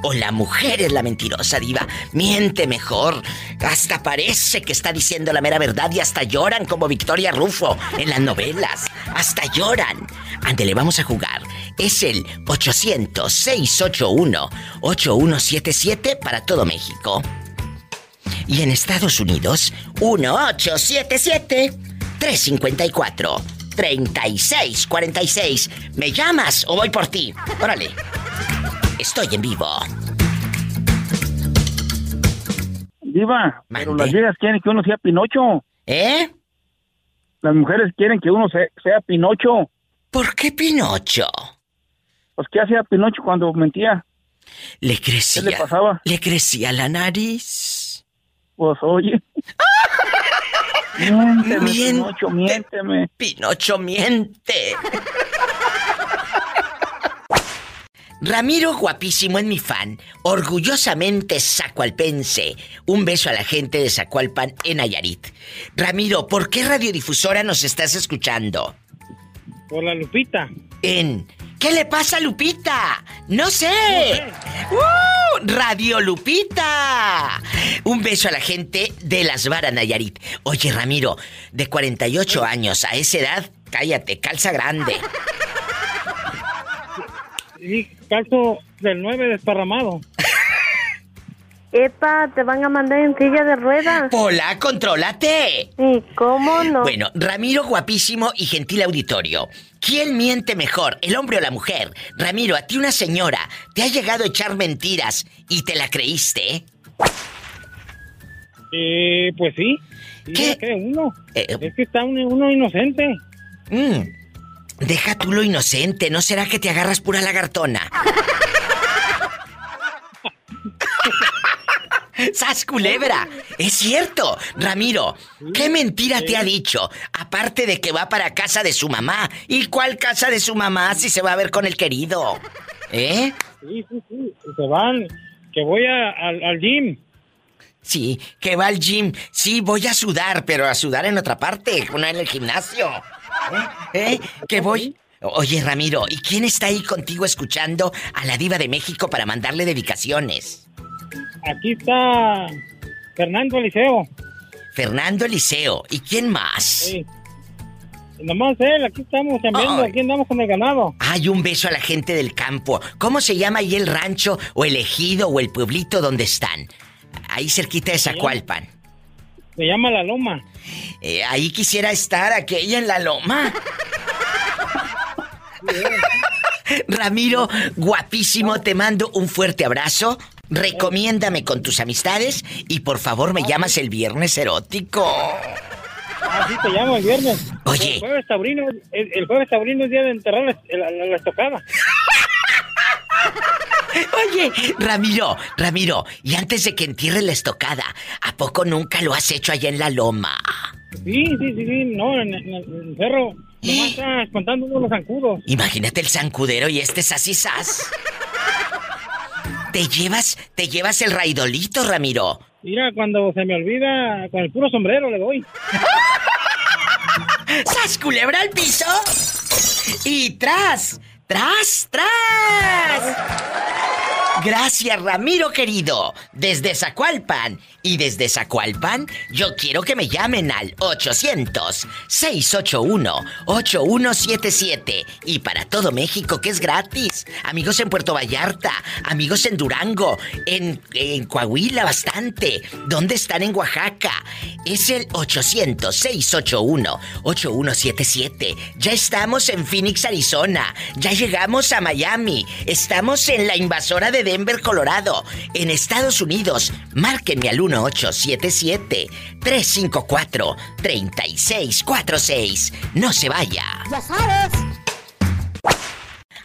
Speaker 1: o la mujer es la mentirosa diva. Miente mejor. Hasta parece que está diciendo la mera verdad y hasta lloran como Victoria Rufo en las novelas. Hasta lloran. le vamos a jugar. Es el 800-681-8177 para todo México. Y en Estados Unidos, 1877-354-3646. ¿Me llamas o voy por ti? Órale. Estoy en vivo.
Speaker 26: Diva, pero las viejas quieren que uno sea Pinocho.
Speaker 1: ¿Eh?
Speaker 26: Las mujeres quieren que uno sea, Pinocho.
Speaker 1: ¿Por qué Pinocho?
Speaker 26: Pues, ¿qué hacía Pinocho cuando mentía?
Speaker 1: Le crecía.
Speaker 26: ¿Qué le pasaba?
Speaker 1: Le crecía la nariz.
Speaker 26: Pues, oye. Miénteme, Pinocho, miénteme.
Speaker 1: Pinocho, miente. Ramiro guapísimo es mi fan, orgullosamente sacualpense. Un beso a la gente de Zacualpan en Nayarit. Ramiro, ¿por qué radiodifusora nos estás escuchando?
Speaker 25: Por la Lupita.
Speaker 1: En ¿Qué le pasa a Lupita? No sé. ¡Uh! Radio Lupita. Un beso a la gente de Las Varas Nayarit. Oye, Ramiro, de 48 años, a esa edad, cállate, calza grande.
Speaker 25: Sí, calzo del 9 desparramado.
Speaker 5: Epa, te van a mandar en silla de ruedas.
Speaker 1: Hola, contrólate.
Speaker 5: ¿Y cómo no?
Speaker 1: Bueno, Ramiro guapísimo y gentil auditorio. ¿Quién miente mejor, el hombre o la mujer? Ramiro, a ti una señora te ha llegado a echar mentiras y te la creíste.
Speaker 25: Eh, pues sí. ¿Qué? uno. Eh, es que está uno inocente.
Speaker 1: Mm. Deja tú lo inocente, ¿no será que te agarras pura lagartona? ¡Sas culebra! Es cierto, Ramiro. ¿Qué mentira te ha dicho? Aparte de que va para casa de su mamá. ¿Y cuál casa de su mamá si se va a ver con el querido? ¿Eh?
Speaker 25: Sí, sí, sí. Se van. Que voy al gym.
Speaker 1: Sí, que va al gym. Sí, voy a sudar, pero a sudar en otra parte, una en el gimnasio. ¿Eh? ¿Eh? Que voy. Oye, Ramiro, ¿y quién está ahí contigo escuchando a la Diva de México para mandarle dedicaciones?
Speaker 25: Aquí está Fernando Eliseo.
Speaker 1: Fernando Eliseo. ¿Y quién más?
Speaker 25: Sí. Nomás él, aquí estamos cambiando, aquí andamos con el ganado.
Speaker 1: Ay, un beso a la gente del campo. ¿Cómo se llama ahí el rancho, o el ejido, o el pueblito donde están? Ahí cerquita de Zacualpan.
Speaker 25: Se llama La Loma.
Speaker 1: Eh, ahí quisiera estar, aquella en La Loma. Ramiro, guapísimo, te mando un fuerte abrazo. Recomiéndame con tus amistades y por favor me llamas el viernes erótico.
Speaker 25: Así te llamo el viernes.
Speaker 1: Oye.
Speaker 25: El jueves taurino, el, jueves taurino es día de enterrar la, estocada.
Speaker 1: Oye, Ramiro, Ramiro, y antes de que entierres la estocada, ¿a poco nunca lo has hecho allá en la loma?
Speaker 25: Sí, sí, sí, sí, no, en, el cerro. Nomás estás contando los zancudos.
Speaker 1: Imagínate el zancudero y este sasisas. Te llevas, te llevas el raidolito, Ramiro.
Speaker 25: Mira, cuando se me olvida, con el puro sombrero le doy.
Speaker 1: ¡Sas culebra al piso! Y tras, tras, tras. Gracias, Ramiro querido. Desde Zacualpan. Y desde Zacualpan, yo quiero que me llamen al 800-681-8177. Y para todo México, que es gratis. Amigos en Puerto Vallarta, amigos en Durango, en, en Coahuila bastante. ¿Dónde están en Oaxaca? Es el 800-681-8177. Ya estamos en Phoenix, Arizona. Ya llegamos a Miami. Estamos en la invasora de Denver, Colorado. En Estados Unidos, márquenme al 1877-354-3646. No se vaya.
Speaker 17: Ya sabes.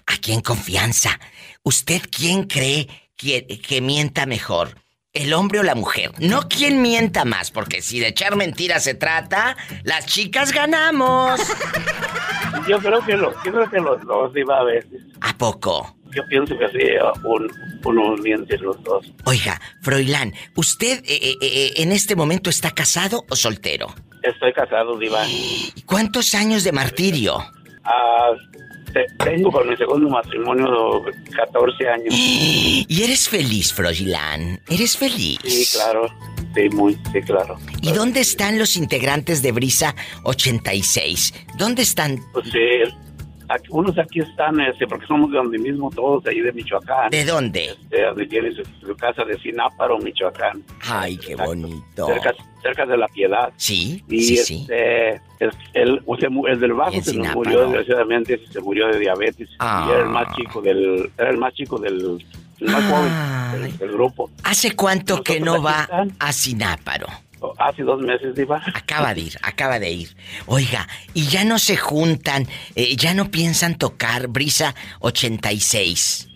Speaker 1: Aquí en confianza, ¿usted quién cree que, que mienta mejor? ¿El hombre o la mujer? No quién mienta más, porque si de echar mentiras se trata, las chicas ganamos.
Speaker 27: Yo creo que, lo, yo creo que los dos iba a veces.
Speaker 1: ¿A poco?
Speaker 27: Yo pienso que sí, un, unos mientes los dos.
Speaker 1: Oiga, Froilán, ¿usted eh, eh, eh, en este momento está casado o soltero?
Speaker 27: Estoy casado, Diva.
Speaker 1: ¿Y cuántos años de martirio?
Speaker 27: Ah, tengo por mi segundo matrimonio 14 años.
Speaker 1: ¿Y eres feliz, Froilán? ¿Eres feliz?
Speaker 27: Sí, claro. Sí, muy, sí, claro.
Speaker 1: ¿Y dónde están los integrantes de Brisa 86? ¿Dónde están?
Speaker 27: Pues sí, unos aquí están, este, porque somos de donde mismo, todos de ahí de Michoacán.
Speaker 1: ¿De dónde?
Speaker 27: Este, donde tiene su, casa de Sináparo, Michoacán.
Speaker 1: Ay, qué bonito.
Speaker 27: Cerca, de la Piedad.
Speaker 1: Sí,
Speaker 27: y
Speaker 1: sí,
Speaker 27: este, El, el, del bajo se nos murió, desgraciadamente, se murió de diabetes. Y era el más ah. chico del, era el más chico del, más joven del, grupo.
Speaker 1: ¿Hace cuánto que no va a Sináparo?
Speaker 27: Hace dos meses, Diva.
Speaker 1: Acaba de ir, acaba de ir. Oiga, y ya no se juntan, eh, ya no piensan tocar Brisa 86.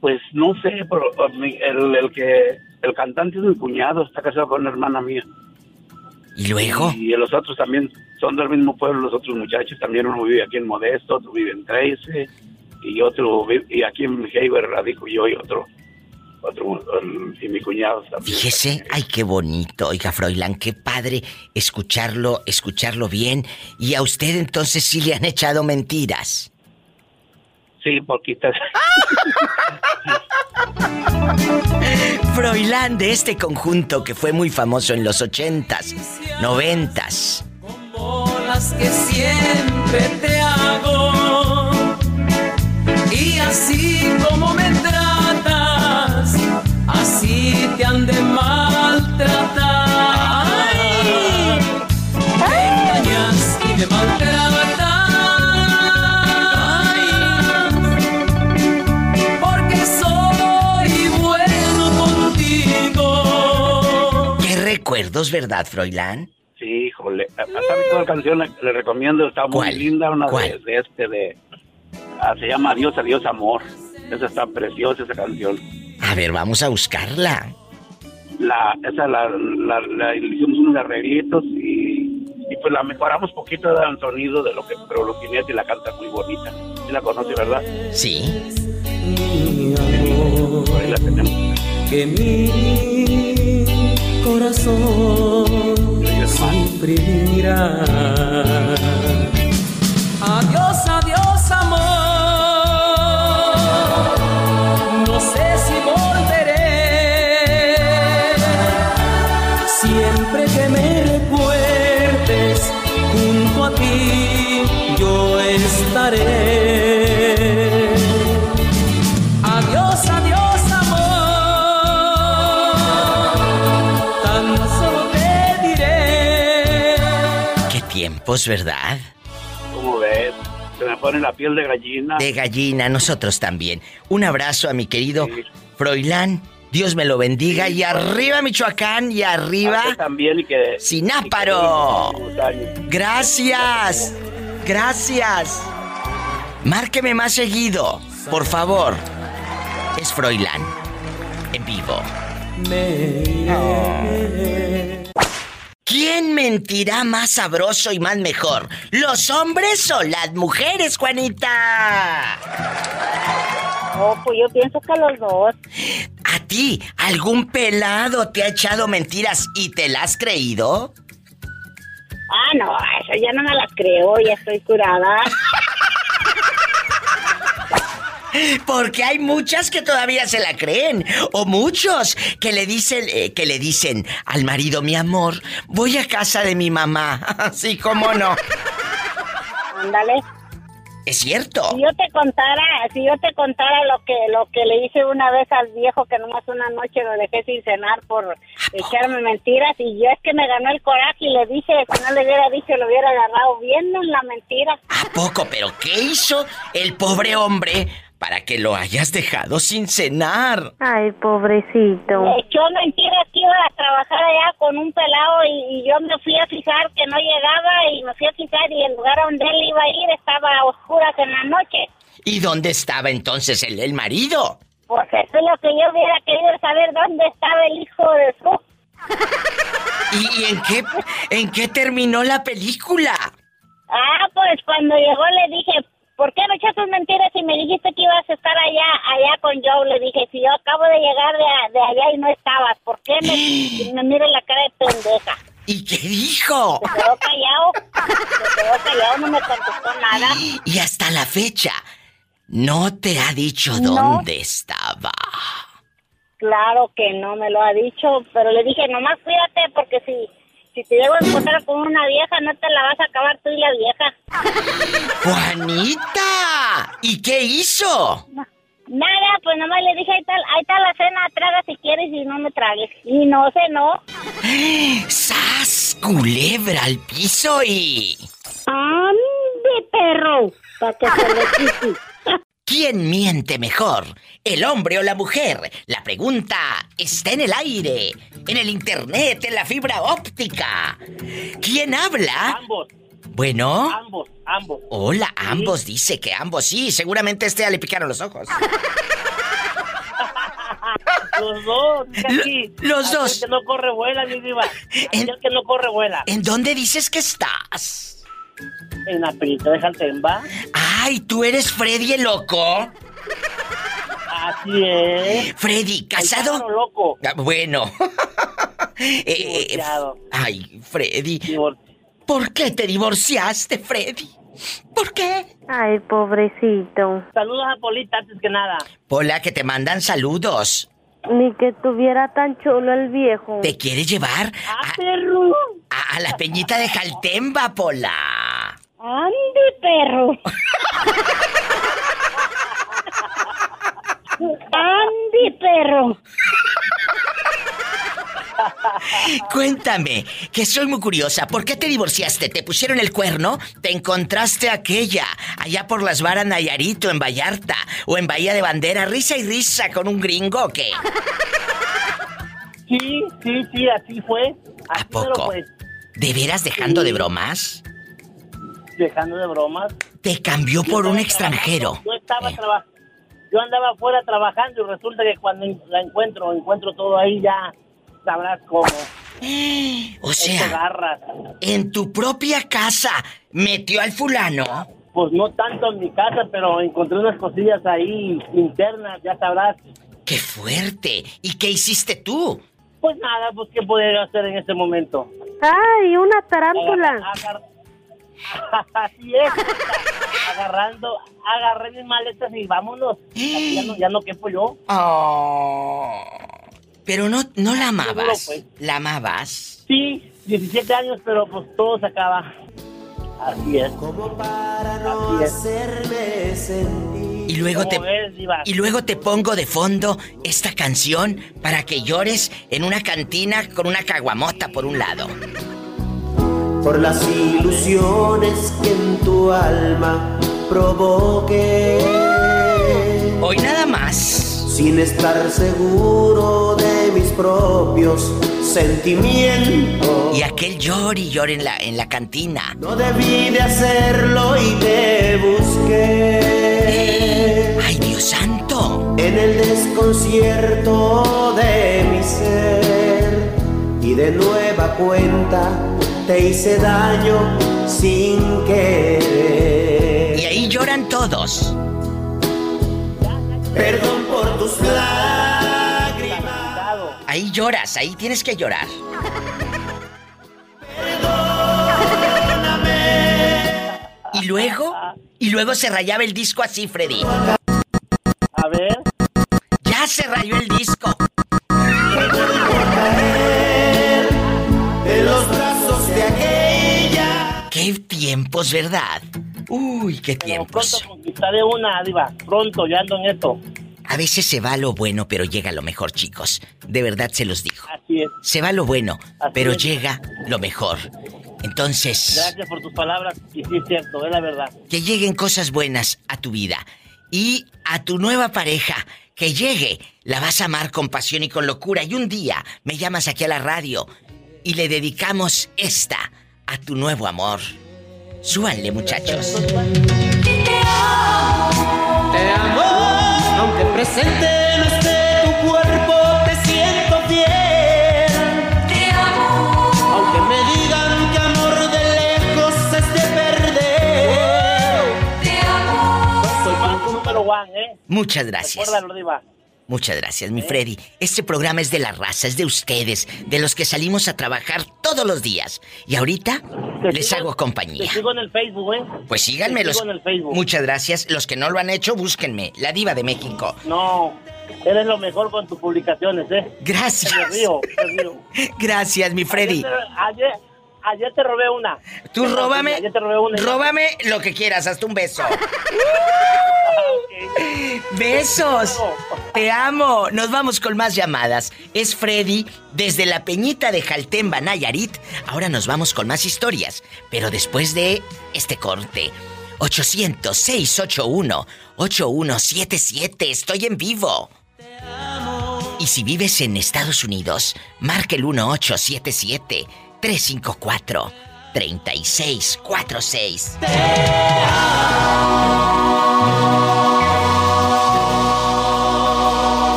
Speaker 27: Pues no sé, pero el, el, que el cantante es mi cuñado, está casado con una hermana mía.
Speaker 1: ¿Y luego?
Speaker 27: Y los otros también son del mismo pueblo, los otros muchachos también uno vive aquí en Modesto, otro vive en Trece
Speaker 28: y otro, y aquí en Heiber radico yo y otro, otro, y mi cuñado también.
Speaker 1: Fíjese, ay, qué bonito, oiga, Froilán, qué padre escucharlo, escucharlo bien. Y a usted entonces sí le han echado mentiras.
Speaker 28: Sí, poquitas.
Speaker 1: Froilán de este conjunto que fue muy famoso en los ochentas, noventas.
Speaker 29: Como las que siempre
Speaker 1: recuerdos, verdad, Froilán?
Speaker 28: Sí, híjole. ¿Sabe toda la canción le recomiendo? Está muy linda, una de, de este de... ah, se llama Adiós, adiós, amor. Esa está preciosa, esa canción.
Speaker 1: A ver, vamos a buscarla.
Speaker 28: La, esa la, la, hicimos unos arreglitos y, y pues la mejoramos poquito del sonido de lo que, pero lo tiene y la canta muy bonita. ¿Sí la conoce, verdad?
Speaker 1: Sí.
Speaker 29: mi amor.
Speaker 28: Ahí la tenemos.
Speaker 29: Que mi corazón sufrirá. Adiós, adiós, amor. No sé si volveré. Siempre que me recuerdes, junto a ti yo estaré.
Speaker 1: Tiempos, ¿verdad?
Speaker 28: ¿Cómo ves? Se me pone la piel de gallina.
Speaker 1: De gallina, nosotros también. Un abrazo a mi querido Froilán. Dios me lo bendiga. Y arriba Michoacán y arriba
Speaker 28: también y que...
Speaker 1: Sináparo.
Speaker 28: y.
Speaker 1: Gracias. Gracias. Márqueme más seguido, por favor. Es Froilán. En vivo. ¿Quién mentirá más sabroso y más mejor? ¿Los hombres o las mujeres, Juanita?
Speaker 17: No, pues yo pienso que los dos.
Speaker 1: ¿A ti algún pelado te ha echado mentiras y te las has creído?
Speaker 17: Ah, no, eso ya no me las creo, ya estoy curada.
Speaker 1: Porque hay muchas que todavía se la creen. O muchos que le dicen eh, que le dicen al marido mi amor voy a casa de mi mamá así como no.
Speaker 17: Ándale.
Speaker 1: es cierto.
Speaker 17: Si yo te contara, si yo te contara lo que lo que le hice una vez al viejo que nomás una noche lo dejé sin cenar por echarme mentiras y yo es que me ganó el coraje y le dije, si no le hubiera dicho, lo hubiera agarrado bien en la mentira.
Speaker 1: a poco pero qué hizo el pobre hombre para que lo hayas dejado sin cenar
Speaker 5: Ay, pobrecito.
Speaker 17: Me echó mentiras que iba a trabajar allá con un pelado y, y yo me fui a fijar que no llegaba y me fui a fijar y el lugar donde él iba a ir estaba a oscuras en la noche.
Speaker 1: y dónde estaba entonces el, el marido
Speaker 17: Pues eso es lo que yo hubiera querido saber dónde estaba el hijo de su.
Speaker 1: y, y en qué en qué terminó la película
Speaker 17: Ah, pues cuando llegó le dije, ¿por qué me echaste mentiras y me dijiste que ibas a estar allá, allá con Joe? Le dije, si yo acabo de llegar de, de allá y no estabas, ¿por qué me, me la cara de pendeja?
Speaker 1: y qué dijo
Speaker 17: Se quedó callado, se quedó callado, no me contestó nada.
Speaker 1: y hasta la fecha no te ha dicho
Speaker 17: No.
Speaker 1: dónde estaba
Speaker 17: Claro que no me lo ha dicho, pero le dije, nomás cuídate porque si, si te llego a encontrar con una vieja, no te la vas a acabar tú y la vieja.
Speaker 1: Juanita ¿y qué hizo?
Speaker 17: Nada, pues nomás le dije, ahí está, ahí está la cena, traga si quieres y no me tragues. Y no cenó.
Speaker 1: ¡Sas! Culebra al piso y.
Speaker 17: ¡Ande, perro! Para que se le.
Speaker 1: ¿Quién miente mejor? ¿El hombre o la mujer? La pregunta está en el aire, en el internet, en la fibra óptica. ¿Quién habla?
Speaker 28: Ambos.
Speaker 1: Bueno.
Speaker 28: Ambos, ambos.
Speaker 1: Hola, ambos dice que ambos sí. Seguramente este ya le picaron los ojos.
Speaker 28: Los dos, aquí.
Speaker 1: los
Speaker 28: Aquel
Speaker 1: dos.
Speaker 28: que no corre vuela, mi diva. Aquel que no corre vuela.
Speaker 1: ¿En dónde dices que estás?
Speaker 28: En la perita de Jaltemba.
Speaker 1: Ay, ¿tú eres Freddy el loco?
Speaker 17: Así es.
Speaker 1: Freddy, ¿casado?
Speaker 17: loco.
Speaker 1: Ah, bueno. Eh, eh, ay, Freddy. ¿Por qué te divorciaste, Freddy? ¿Por qué?
Speaker 5: Ay, pobrecito.
Speaker 17: Saludos a Polita antes que nada.
Speaker 1: Pola, que te mandan saludos.
Speaker 5: Ni que tuviera tan chulo el viejo.
Speaker 1: ¿Te quiere llevar?
Speaker 17: ¡Ah, perro!
Speaker 1: A, la peñita de Jaltemba, Pola.
Speaker 30: ¡Ande, perro! ¡Ande, perro!
Speaker 1: Cuéntame, que soy muy curiosa. ¿Por qué te divorciaste? ¿Te pusieron el cuerno? ¿Te encontraste aquella allá por las varas Nayarito en Vallarta o en Bahía de Bandera? ¿Risa y risa con un gringo o qué?
Speaker 17: Sí, sí, sí, así fue.
Speaker 1: ¿A poco? ¿De veras dejando de bromas?
Speaker 17: Dejando de bromas.
Speaker 1: Te cambió por un extranjero.
Speaker 17: Yo estaba trabajando. Yo andaba afuera trabajando y resulta que cuando la encuentro, encuentro todo ahí ya sabrás cómo.
Speaker 1: O sea, en tu propia casa metió al fulano.
Speaker 17: Pues no tanto en mi casa, pero encontré unas cosillas ahí internas, ya sabrás.
Speaker 1: ¡Qué fuerte! ¿Y qué hiciste tú?
Speaker 17: Pues nada, pues ¿qué podía hacer en ese momento?
Speaker 5: ¡Ay, una tarántula!
Speaker 17: Así es, agarrando, agarré mis maletas y vámonos. ya no, ya no quepo yo.
Speaker 1: Oh. Pero no, no la amabas.
Speaker 17: pues.
Speaker 1: ¿La amabas?
Speaker 17: Sí, 17 años, pero pues todo se acaba. Así es.
Speaker 31: Como para no hacerme sentir.
Speaker 1: Y luego te y luego te pongo de fondo esta canción para que llores en una cantina con una caguamota por un lado.
Speaker 31: Por las ilusiones que en tu alma provoqué.
Speaker 1: Hoy nada más
Speaker 31: sin estar seguro de mis propios sentimientos.
Speaker 1: Y aquel llor y llor en la, en la cantina.
Speaker 31: No debí de hacerlo y te busqué.
Speaker 1: ¡Ay, Dios santo!
Speaker 31: En el desconcierto de mi ser. Y de nueva cuenta te hice daño sin querer.
Speaker 1: Y ahí lloran todos.
Speaker 31: Perdón por tus lágrimas.
Speaker 1: Ahí lloras, ahí tienes que llorar.
Speaker 31: Perdóname.
Speaker 1: Y luego, y luego se rayaba el disco así, Freddy.
Speaker 17: A ver.
Speaker 1: Ya se rayó el disco. Tiempos, ¿verdad? Uy, qué tiempos.
Speaker 17: Pronto conquistaré una, Diva. Pronto, ya ando en esto.
Speaker 1: A veces se va lo bueno, pero llega lo mejor, chicos. De verdad se los digo.
Speaker 17: Así es.
Speaker 1: Se va lo bueno, pero llega lo mejor. Entonces.
Speaker 17: Gracias por tus palabras. Y sí, es cierto, es la verdad.
Speaker 1: Que lleguen cosas buenas a tu vida. Y a tu nueva pareja, que llegue. La vas a amar con pasión y con locura. Y un día me llamas aquí a la radio y le dedicamos esta a tu nuevo amor. Súbanle, muchachos.
Speaker 31: Te amo, aunque presente no esté tu cuerpo, te siento fiel. Te amo, aunque me digan que amor de lejos es de perder. Te amo,
Speaker 17: soy tu número one, ¿eh?
Speaker 1: Muchas gracias.
Speaker 17: Recuérdalo, Diva.
Speaker 1: Muchas gracias, mi Freddy. Este programa es de la raza, es de ustedes, de los que salimos a trabajar todos los días. Y ahorita les hago compañía.
Speaker 17: Te sigo en el Facebook, ¿eh?
Speaker 1: Pues síganme los.
Speaker 17: en el Facebook.
Speaker 1: Muchas gracias. Los que no lo han hecho, búsquenme. La Diva de México.
Speaker 17: No, eres lo mejor con tus publicaciones, ¿eh?
Speaker 1: Gracias.
Speaker 17: Me río.
Speaker 1: Gracias, mi Freddy.
Speaker 17: Ayer, ayer, ayer te robé una.
Speaker 1: Tú róbame.
Speaker 17: Ayer te robé una.
Speaker 1: Róbame lo que quieras, hasta un beso. Besos. Te amo. Nos vamos con más llamadas. Es Freddy desde la Peñita de Jaltemba, Nayarit. Ahora nos vamos con más historias, pero después de este corte. 800-681-8177. Estoy en vivo. Y si vives en Estados Unidos, marca el 1877 354 3646.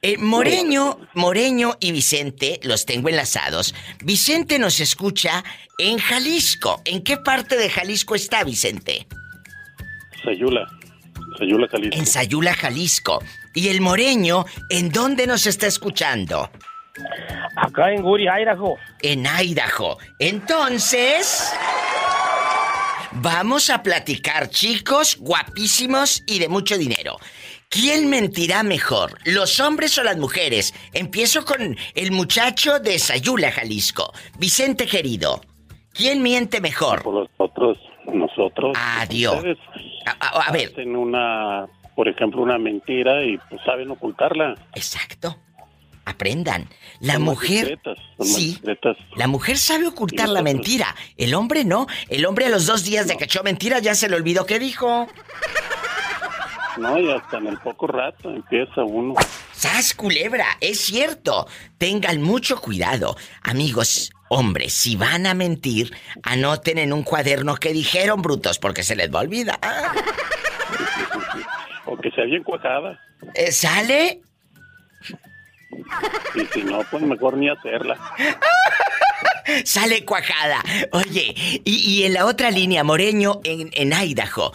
Speaker 1: Eh, Moreño, Moreño y Vicente los tengo enlazados. Vicente nos escucha en Jalisco. ¿En qué parte de Jalisco está Vicente?
Speaker 32: Sayula. Sayula, Jalisco.
Speaker 1: En Sayula, Jalisco. ¿Y el Moreño en dónde nos está escuchando?
Speaker 33: Acá en Guri, Idaho.
Speaker 1: En Idaho. Entonces... Vamos a platicar, chicos, guapísimos y de mucho dinero. ¿Quién mentirá mejor, los hombres o las mujeres? Empiezo con el muchacho de Sayula, Jalisco. Vicente querido, ¿quién miente mejor?
Speaker 32: Por nosotros, nosotros.
Speaker 1: Adiós. A, a, ver.
Speaker 32: Hacen una, por ejemplo, una mentira y pues saben ocultarla.
Speaker 1: Exacto. Aprendan. La mujer. sí. La mujer sabe ocultar la mentira. El hombre no. El hombre a los dos días de que echó mentira ya se le olvidó qué dijo.
Speaker 32: No, y hasta en el poco rato empieza uno.
Speaker 1: ¡Sas, culebra! Es cierto. Tengan mucho cuidado. Amigos, hombres, si van a mentir, anoten en un cuaderno que dijeron, brutos, porque se les va a olvidar.
Speaker 32: o que sea bien cuajada.
Speaker 1: Eh, ¿Sale?
Speaker 32: Y si no, pues mejor ni hacerla.
Speaker 1: Sale cuajada. Oye, y, en la otra línea, Moreño, en, en Idaho.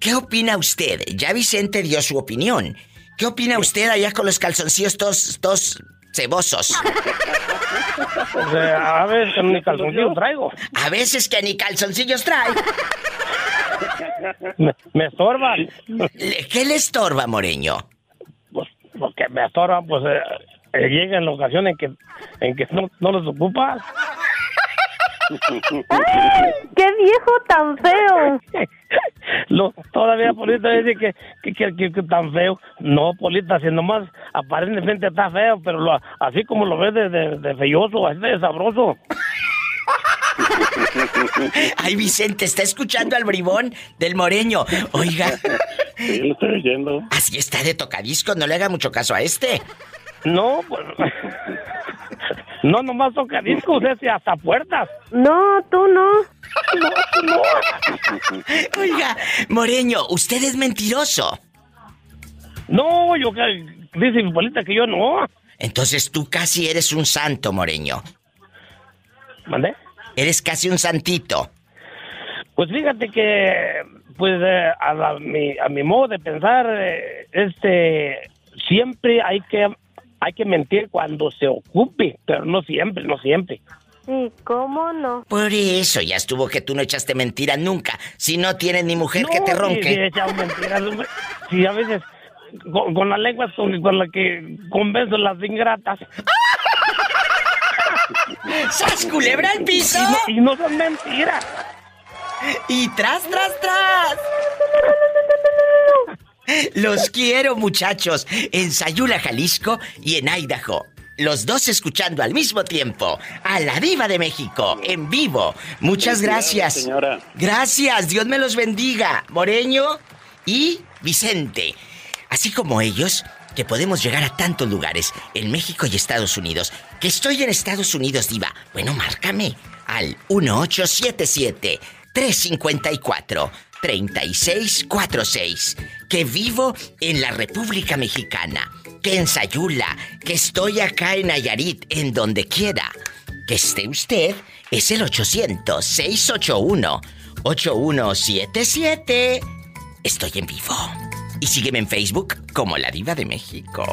Speaker 1: ¿Qué opina usted? Ya Vicente dio su opinión. ¿Qué opina usted allá con los calzoncillos todos, cebosos?
Speaker 33: Pues, eh, a veces que ni calzoncillos traigo.
Speaker 1: A veces que ni calzoncillos trae.
Speaker 33: Me, estorban.
Speaker 1: ¿Qué le estorba, Moreño?
Speaker 33: Porque me estorban, pues eh, eh, llega en la ocasión en que, en que no, no los ocupas.
Speaker 5: ¡Ay! ¡Qué viejo tan feo!
Speaker 33: Lo, todavía Polita dice que, que, que, tan feo. No, Polita, si nomás aparentemente está feo, pero lo, así como lo ves de, de, de feyoso, es de sabroso.
Speaker 1: Ay, Vicente, está escuchando al bribón del moreño. Oiga.
Speaker 32: Sí, lo estoy oyendo.
Speaker 1: Así está de tocadisco, no le haga mucho caso a este.
Speaker 33: No, pues. No, nomás toca discos, ese hasta puertas.
Speaker 5: No, tú no.
Speaker 33: No, tú no.
Speaker 1: Oiga, Moreño, usted es mentiroso.
Speaker 33: No, yo dice mi bolita que yo no.
Speaker 1: Entonces tú casi eres un santo, Moreño.
Speaker 33: ¿Mande?
Speaker 1: Eres casi un santito.
Speaker 33: Pues fíjate que, pues eh, a, mi, a mi modo de pensar, eh, este, siempre hay que hay que mentir cuando se ocupe, pero no siempre, no siempre.
Speaker 5: ¿Y cómo no?
Speaker 1: Por eso ya estuvo que tú no echaste mentira nunca. Si no tienes ni mujer que te ronque.
Speaker 33: Sí, he echado mentiras. Sí, a veces con, la lengua con, con, la que convenzo las ingratas.
Speaker 1: ¡Sas culebra al piso!
Speaker 33: Y no, son mentiras.
Speaker 1: Y tras, tras, tras. Los quiero, muchachos, en Sayula, Jalisco y en Idaho. Los dos escuchando al mismo tiempo a la Diva de México en vivo. Muchas gracias.
Speaker 32: Señora.
Speaker 1: Gracias, Dios me los bendiga. Moreño y Vicente. Así como ellos, que podemos llegar a tantos lugares en México y Estados Unidos. Que estoy en Estados Unidos, Diva. Bueno, márcame al 1877 354 3646. Que vivo en la República Mexicana. Que en Sayula. Que estoy acá en Nayarit. En donde quiera. Que esté usted. Es el 800-681-8177. Estoy en vivo. Y sígueme en Facebook como La Diva de México.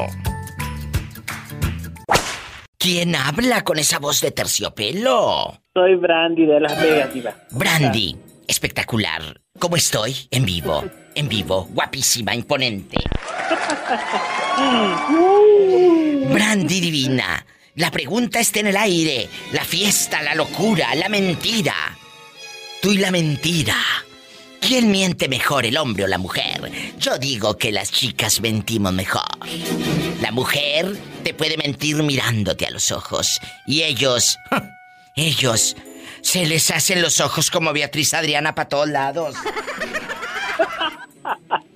Speaker 1: ¿Quién habla con esa voz de terciopelo?
Speaker 31: Soy Brandy de Las Vegas, Diva.
Speaker 1: Brandy, espectacular. ¿Cómo estoy? En vivo, en vivo, guapísima, imponente. Brandy divina, la pregunta está en el aire. La fiesta, la locura, la mentira. Tú y la mentira. ¿Quién miente mejor, el hombre o la mujer? Yo digo que las chicas mentimos mejor. La mujer te puede mentir mirándote a los ojos. Y ellos... Ellos se les hacen los ojos como Beatriz Adriana para todos lados.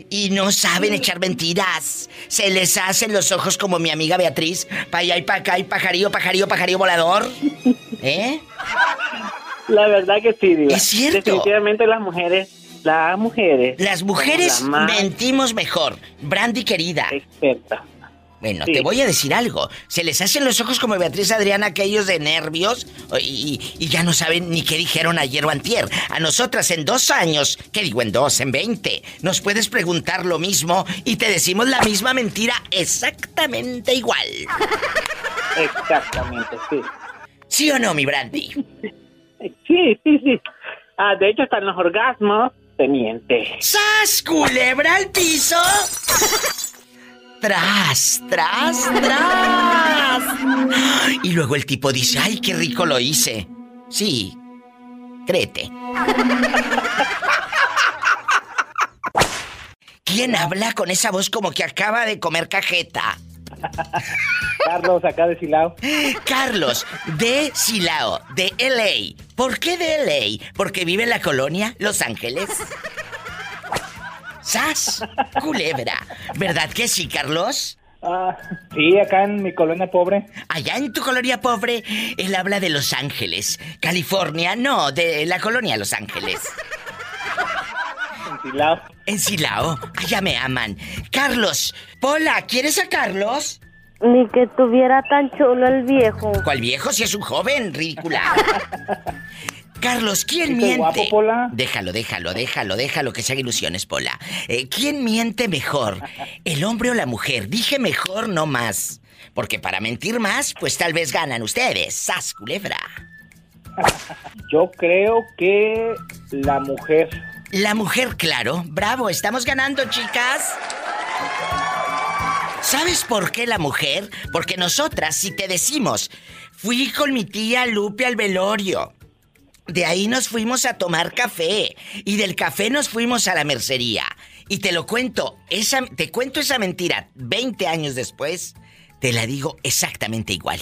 Speaker 1: Y no saben echar mentiras. Se les hacen los ojos como mi amiga Beatriz. Pa' allá y pa' acá y pajarillo, pajarillo, pajarillo volador. ¿Eh?
Speaker 31: La verdad que sí, Diva.
Speaker 1: Es cierto.
Speaker 31: Definitivamente las mujeres, las mujeres.
Speaker 1: Las mujeres mentimos mejor. Brandy querida.
Speaker 31: Experta.
Speaker 1: Bueno, te voy a decir algo. Se les hacen los ojos como Beatriz Adriana aquellos de nervios y, y, ya no saben ni qué dijeron ayer o antier. A nosotras en dos años, ¿qué digo en dos? En veinte. Nos puedes preguntar lo mismo y te decimos la misma mentira exactamente igual.
Speaker 3: Exactamente, sí.
Speaker 1: ¿Sí o no, mi Brandy?
Speaker 15: Sí, sí, sí. Ah, de hecho, en los orgasmos te miente.
Speaker 1: ¡Sas, culebra al piso! tras, tras, tras. Y luego el tipo dice, ay, qué rico lo hice. Sí, créete. ¿Quién habla con esa voz como que acaba de comer cajeta?
Speaker 3: Carlos, acá de Silao.
Speaker 1: Carlos, de Silao, de LA. ¿Por qué de LA? ¿Porque vive en la colonia Los Ángeles? ¡Sas! Culebra. ¿Verdad que sí, Carlos?
Speaker 3: Ah, sí, acá en mi colonia pobre.
Speaker 1: Allá en tu colonia pobre, él habla de Los Ángeles. California, no, de la colonia Los Ángeles.
Speaker 3: En Silao.
Speaker 1: En Silao. Allá me aman. Carlos, Pola, ¿quieres a Carlos?
Speaker 5: Ni que tuviera tan chulo el viejo.
Speaker 1: ¿Cuál viejo si es un joven? Ridícula. Carlos, ¿quién miente? Déjalo, déjalo, déjalo, déjalo que se haga ilusiones, Pola. Eh, ¿Quién miente mejor? ¿El hombre o la mujer? Dije mejor, no más. Porque para mentir más, pues tal vez ganan ustedes. ¡Sas, culebra!
Speaker 3: Yo creo que la mujer.
Speaker 1: La mujer, claro. Bravo, estamos ganando, chicas. ¿Sabes por qué la mujer? Porque nosotras, si te decimos, fui con mi tía Lupe al velorio, de ahí nos fuimos a tomar café y del café nos fuimos a la mercería. Y te lo cuento, esa, te cuento esa mentira 20 años después, te la digo exactamente igual.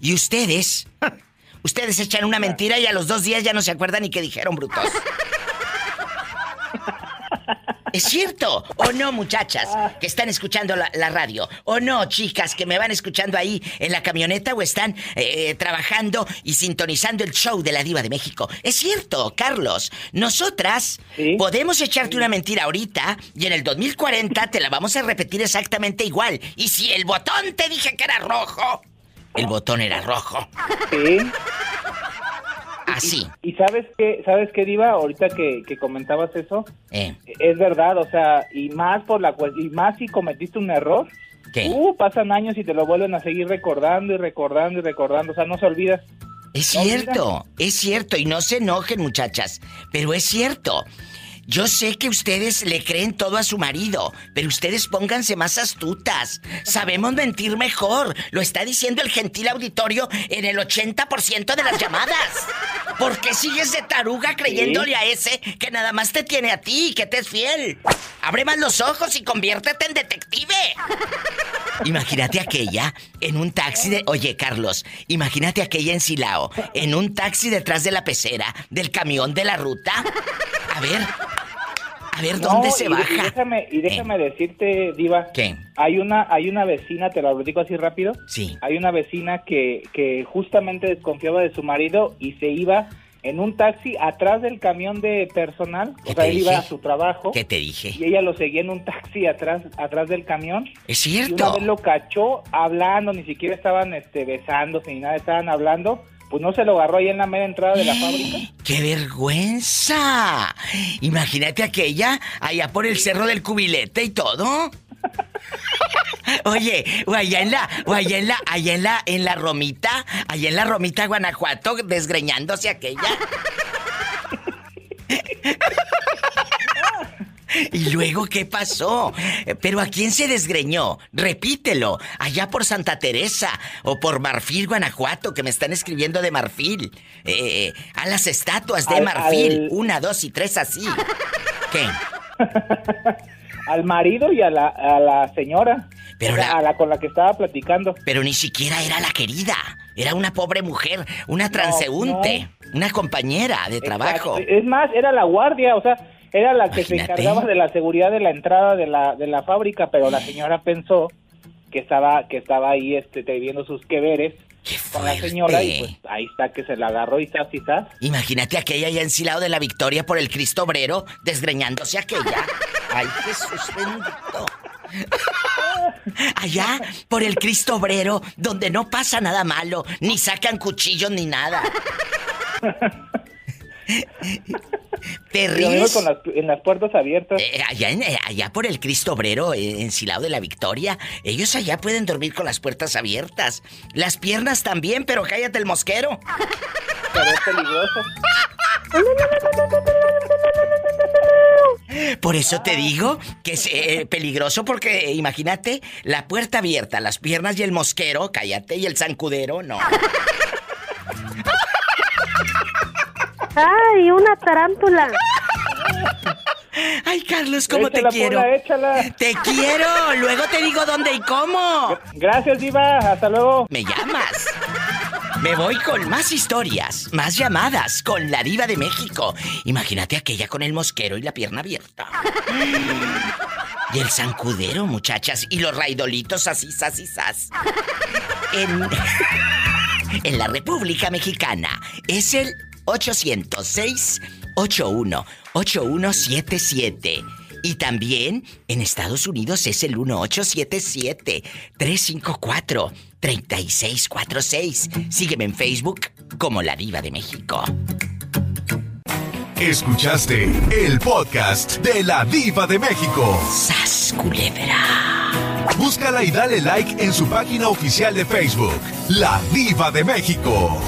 Speaker 1: Y ustedes, ustedes echan una mentira y a los dos días ya no se acuerdan ni qué dijeron, brutos. ¿Es cierto? ¿O no, muchachas que están escuchando la, radio? ¿O no, chicas que me van escuchando ahí en la camioneta o están eh, trabajando y sintonizando el show de la Diva de México? Es cierto, Carlos. Nosotras podemos echarte una mentira ahorita y en el 2040 te la vamos a repetir exactamente igual. Y si el botón te dije que era rojo, el botón era rojo.
Speaker 3: Sí.
Speaker 1: Así.
Speaker 3: Y, sabes qué, sabes qué, Diva, ahorita que, comentabas eso, eh. es verdad, o sea, y más por la y más si cometiste un error, Uh, pasan años y te lo vuelven a seguir recordando y recordando y recordando, o sea, no se olvida.
Speaker 1: Es cierto, es cierto, y no se enojen muchachas, pero es cierto. Yo sé que ustedes le creen todo a su marido, pero ustedes pónganse más astutas. Sabemos mentir mejor. Lo está diciendo el gentil auditorio en el 80% de las llamadas. ¿Por qué sigues de taruga creyéndole a ese que nada más te tiene a ti y que te es fiel? Abre más los ojos y conviértete en detective. Imagínate aquella en un taxi de... Oye, Carlos, imagínate aquella en Silao, en un taxi detrás de la pecera, del camión de la ruta. A ver, a ver, ¿dónde se baja?
Speaker 3: Y déjame, y déjame decirte, Diva.
Speaker 1: ¿Qué?
Speaker 3: Hay una, hay una vecina, te lo digo así rápido.
Speaker 1: Sí.
Speaker 3: Hay una vecina que, que justamente desconfiaba de su marido y se iba en un taxi atrás del camión de personal. O sea, él iba a su trabajo.
Speaker 1: ¿Qué te dije?
Speaker 3: Y ella lo seguía en un taxi atrás, atrás del camión.
Speaker 1: Es cierto.
Speaker 3: Y una vez lo cachó hablando, ni siquiera estaban este, besándose ni nada, estaban hablando pues no se lo agarró ahí en la media entrada de la fábrica.
Speaker 1: ¡Qué vergüenza! Imagínate aquella allá por el cerro del cubilete y todo. Oye, o allá en la, o allá en la, allá en la, en la Romita, allá en la Romita, Guanajuato, desgreñándose aquella. ¿Y luego qué pasó? ¿Pero a quién se desgreñó? Repítelo. Allá por Santa Teresa o por Marfil, Guanajuato, que me están escribiendo de Marfil. Eh, a las estatuas de Marfil. Una, dos y tres así. ¿Qué?
Speaker 3: al marido y a la, a la señora. Pero a la con la que estaba platicando.
Speaker 1: Pero ni siquiera era la querida. Era una pobre mujer, una transeúnte, una compañera de trabajo.
Speaker 3: Es más, era la guardia, o sea, era la que se encargaba de la seguridad de la entrada de la, de la fábrica, pero la señora pensó que estaba, que estaba ahí este, viendo sus queveres con la señora y pues ahí está que se la agarró y está, está.
Speaker 1: Imagínate aquella ya ensilado de la victoria por el Cristo obrero, desgreñándose aquella. Ay, Jesús bendito. Allá, por el Cristo Obrero, donde no pasa nada malo, ni sacan cuchillos ni nada.
Speaker 6: ¿Te ríes? Con las, en las puertas abiertas.
Speaker 1: Eh, allá, eh, allá por el Cristo Obrero, eh, en Silao de la Victoria, ellos allá pueden dormir con las puertas abiertas. Las piernas también, pero cállate el mosquero.
Speaker 6: Pero es peligroso.
Speaker 1: Por eso te digo que es peligroso porque imagínate la puerta abierta, las piernas y el mosquero, cállate, y el zancudero, no.
Speaker 5: ¡Ay, una tarántula!
Speaker 1: Ay, Carlos, ¿cómo te quiero? Te quiero. Luego te digo dónde y cómo.
Speaker 6: Gracias, Diva. Hasta luego.
Speaker 1: Me llamas. Me voy con más historias, más llamadas con la diva de México. Imagínate aquella con el mosquero y la pierna abierta. Y el zancudero, muchachas, y los raidolitos así, así, sas. En, en la República Mexicana es el 806 81 8177. Y también en Estados Unidos es el 1877-354-3646. Sígueme en Facebook como La Diva de México.
Speaker 2: Escuchaste el podcast de La Diva de México.
Speaker 1: ¡Sas culebra!
Speaker 2: Búscala y dale like en su página oficial de Facebook, La Diva de México.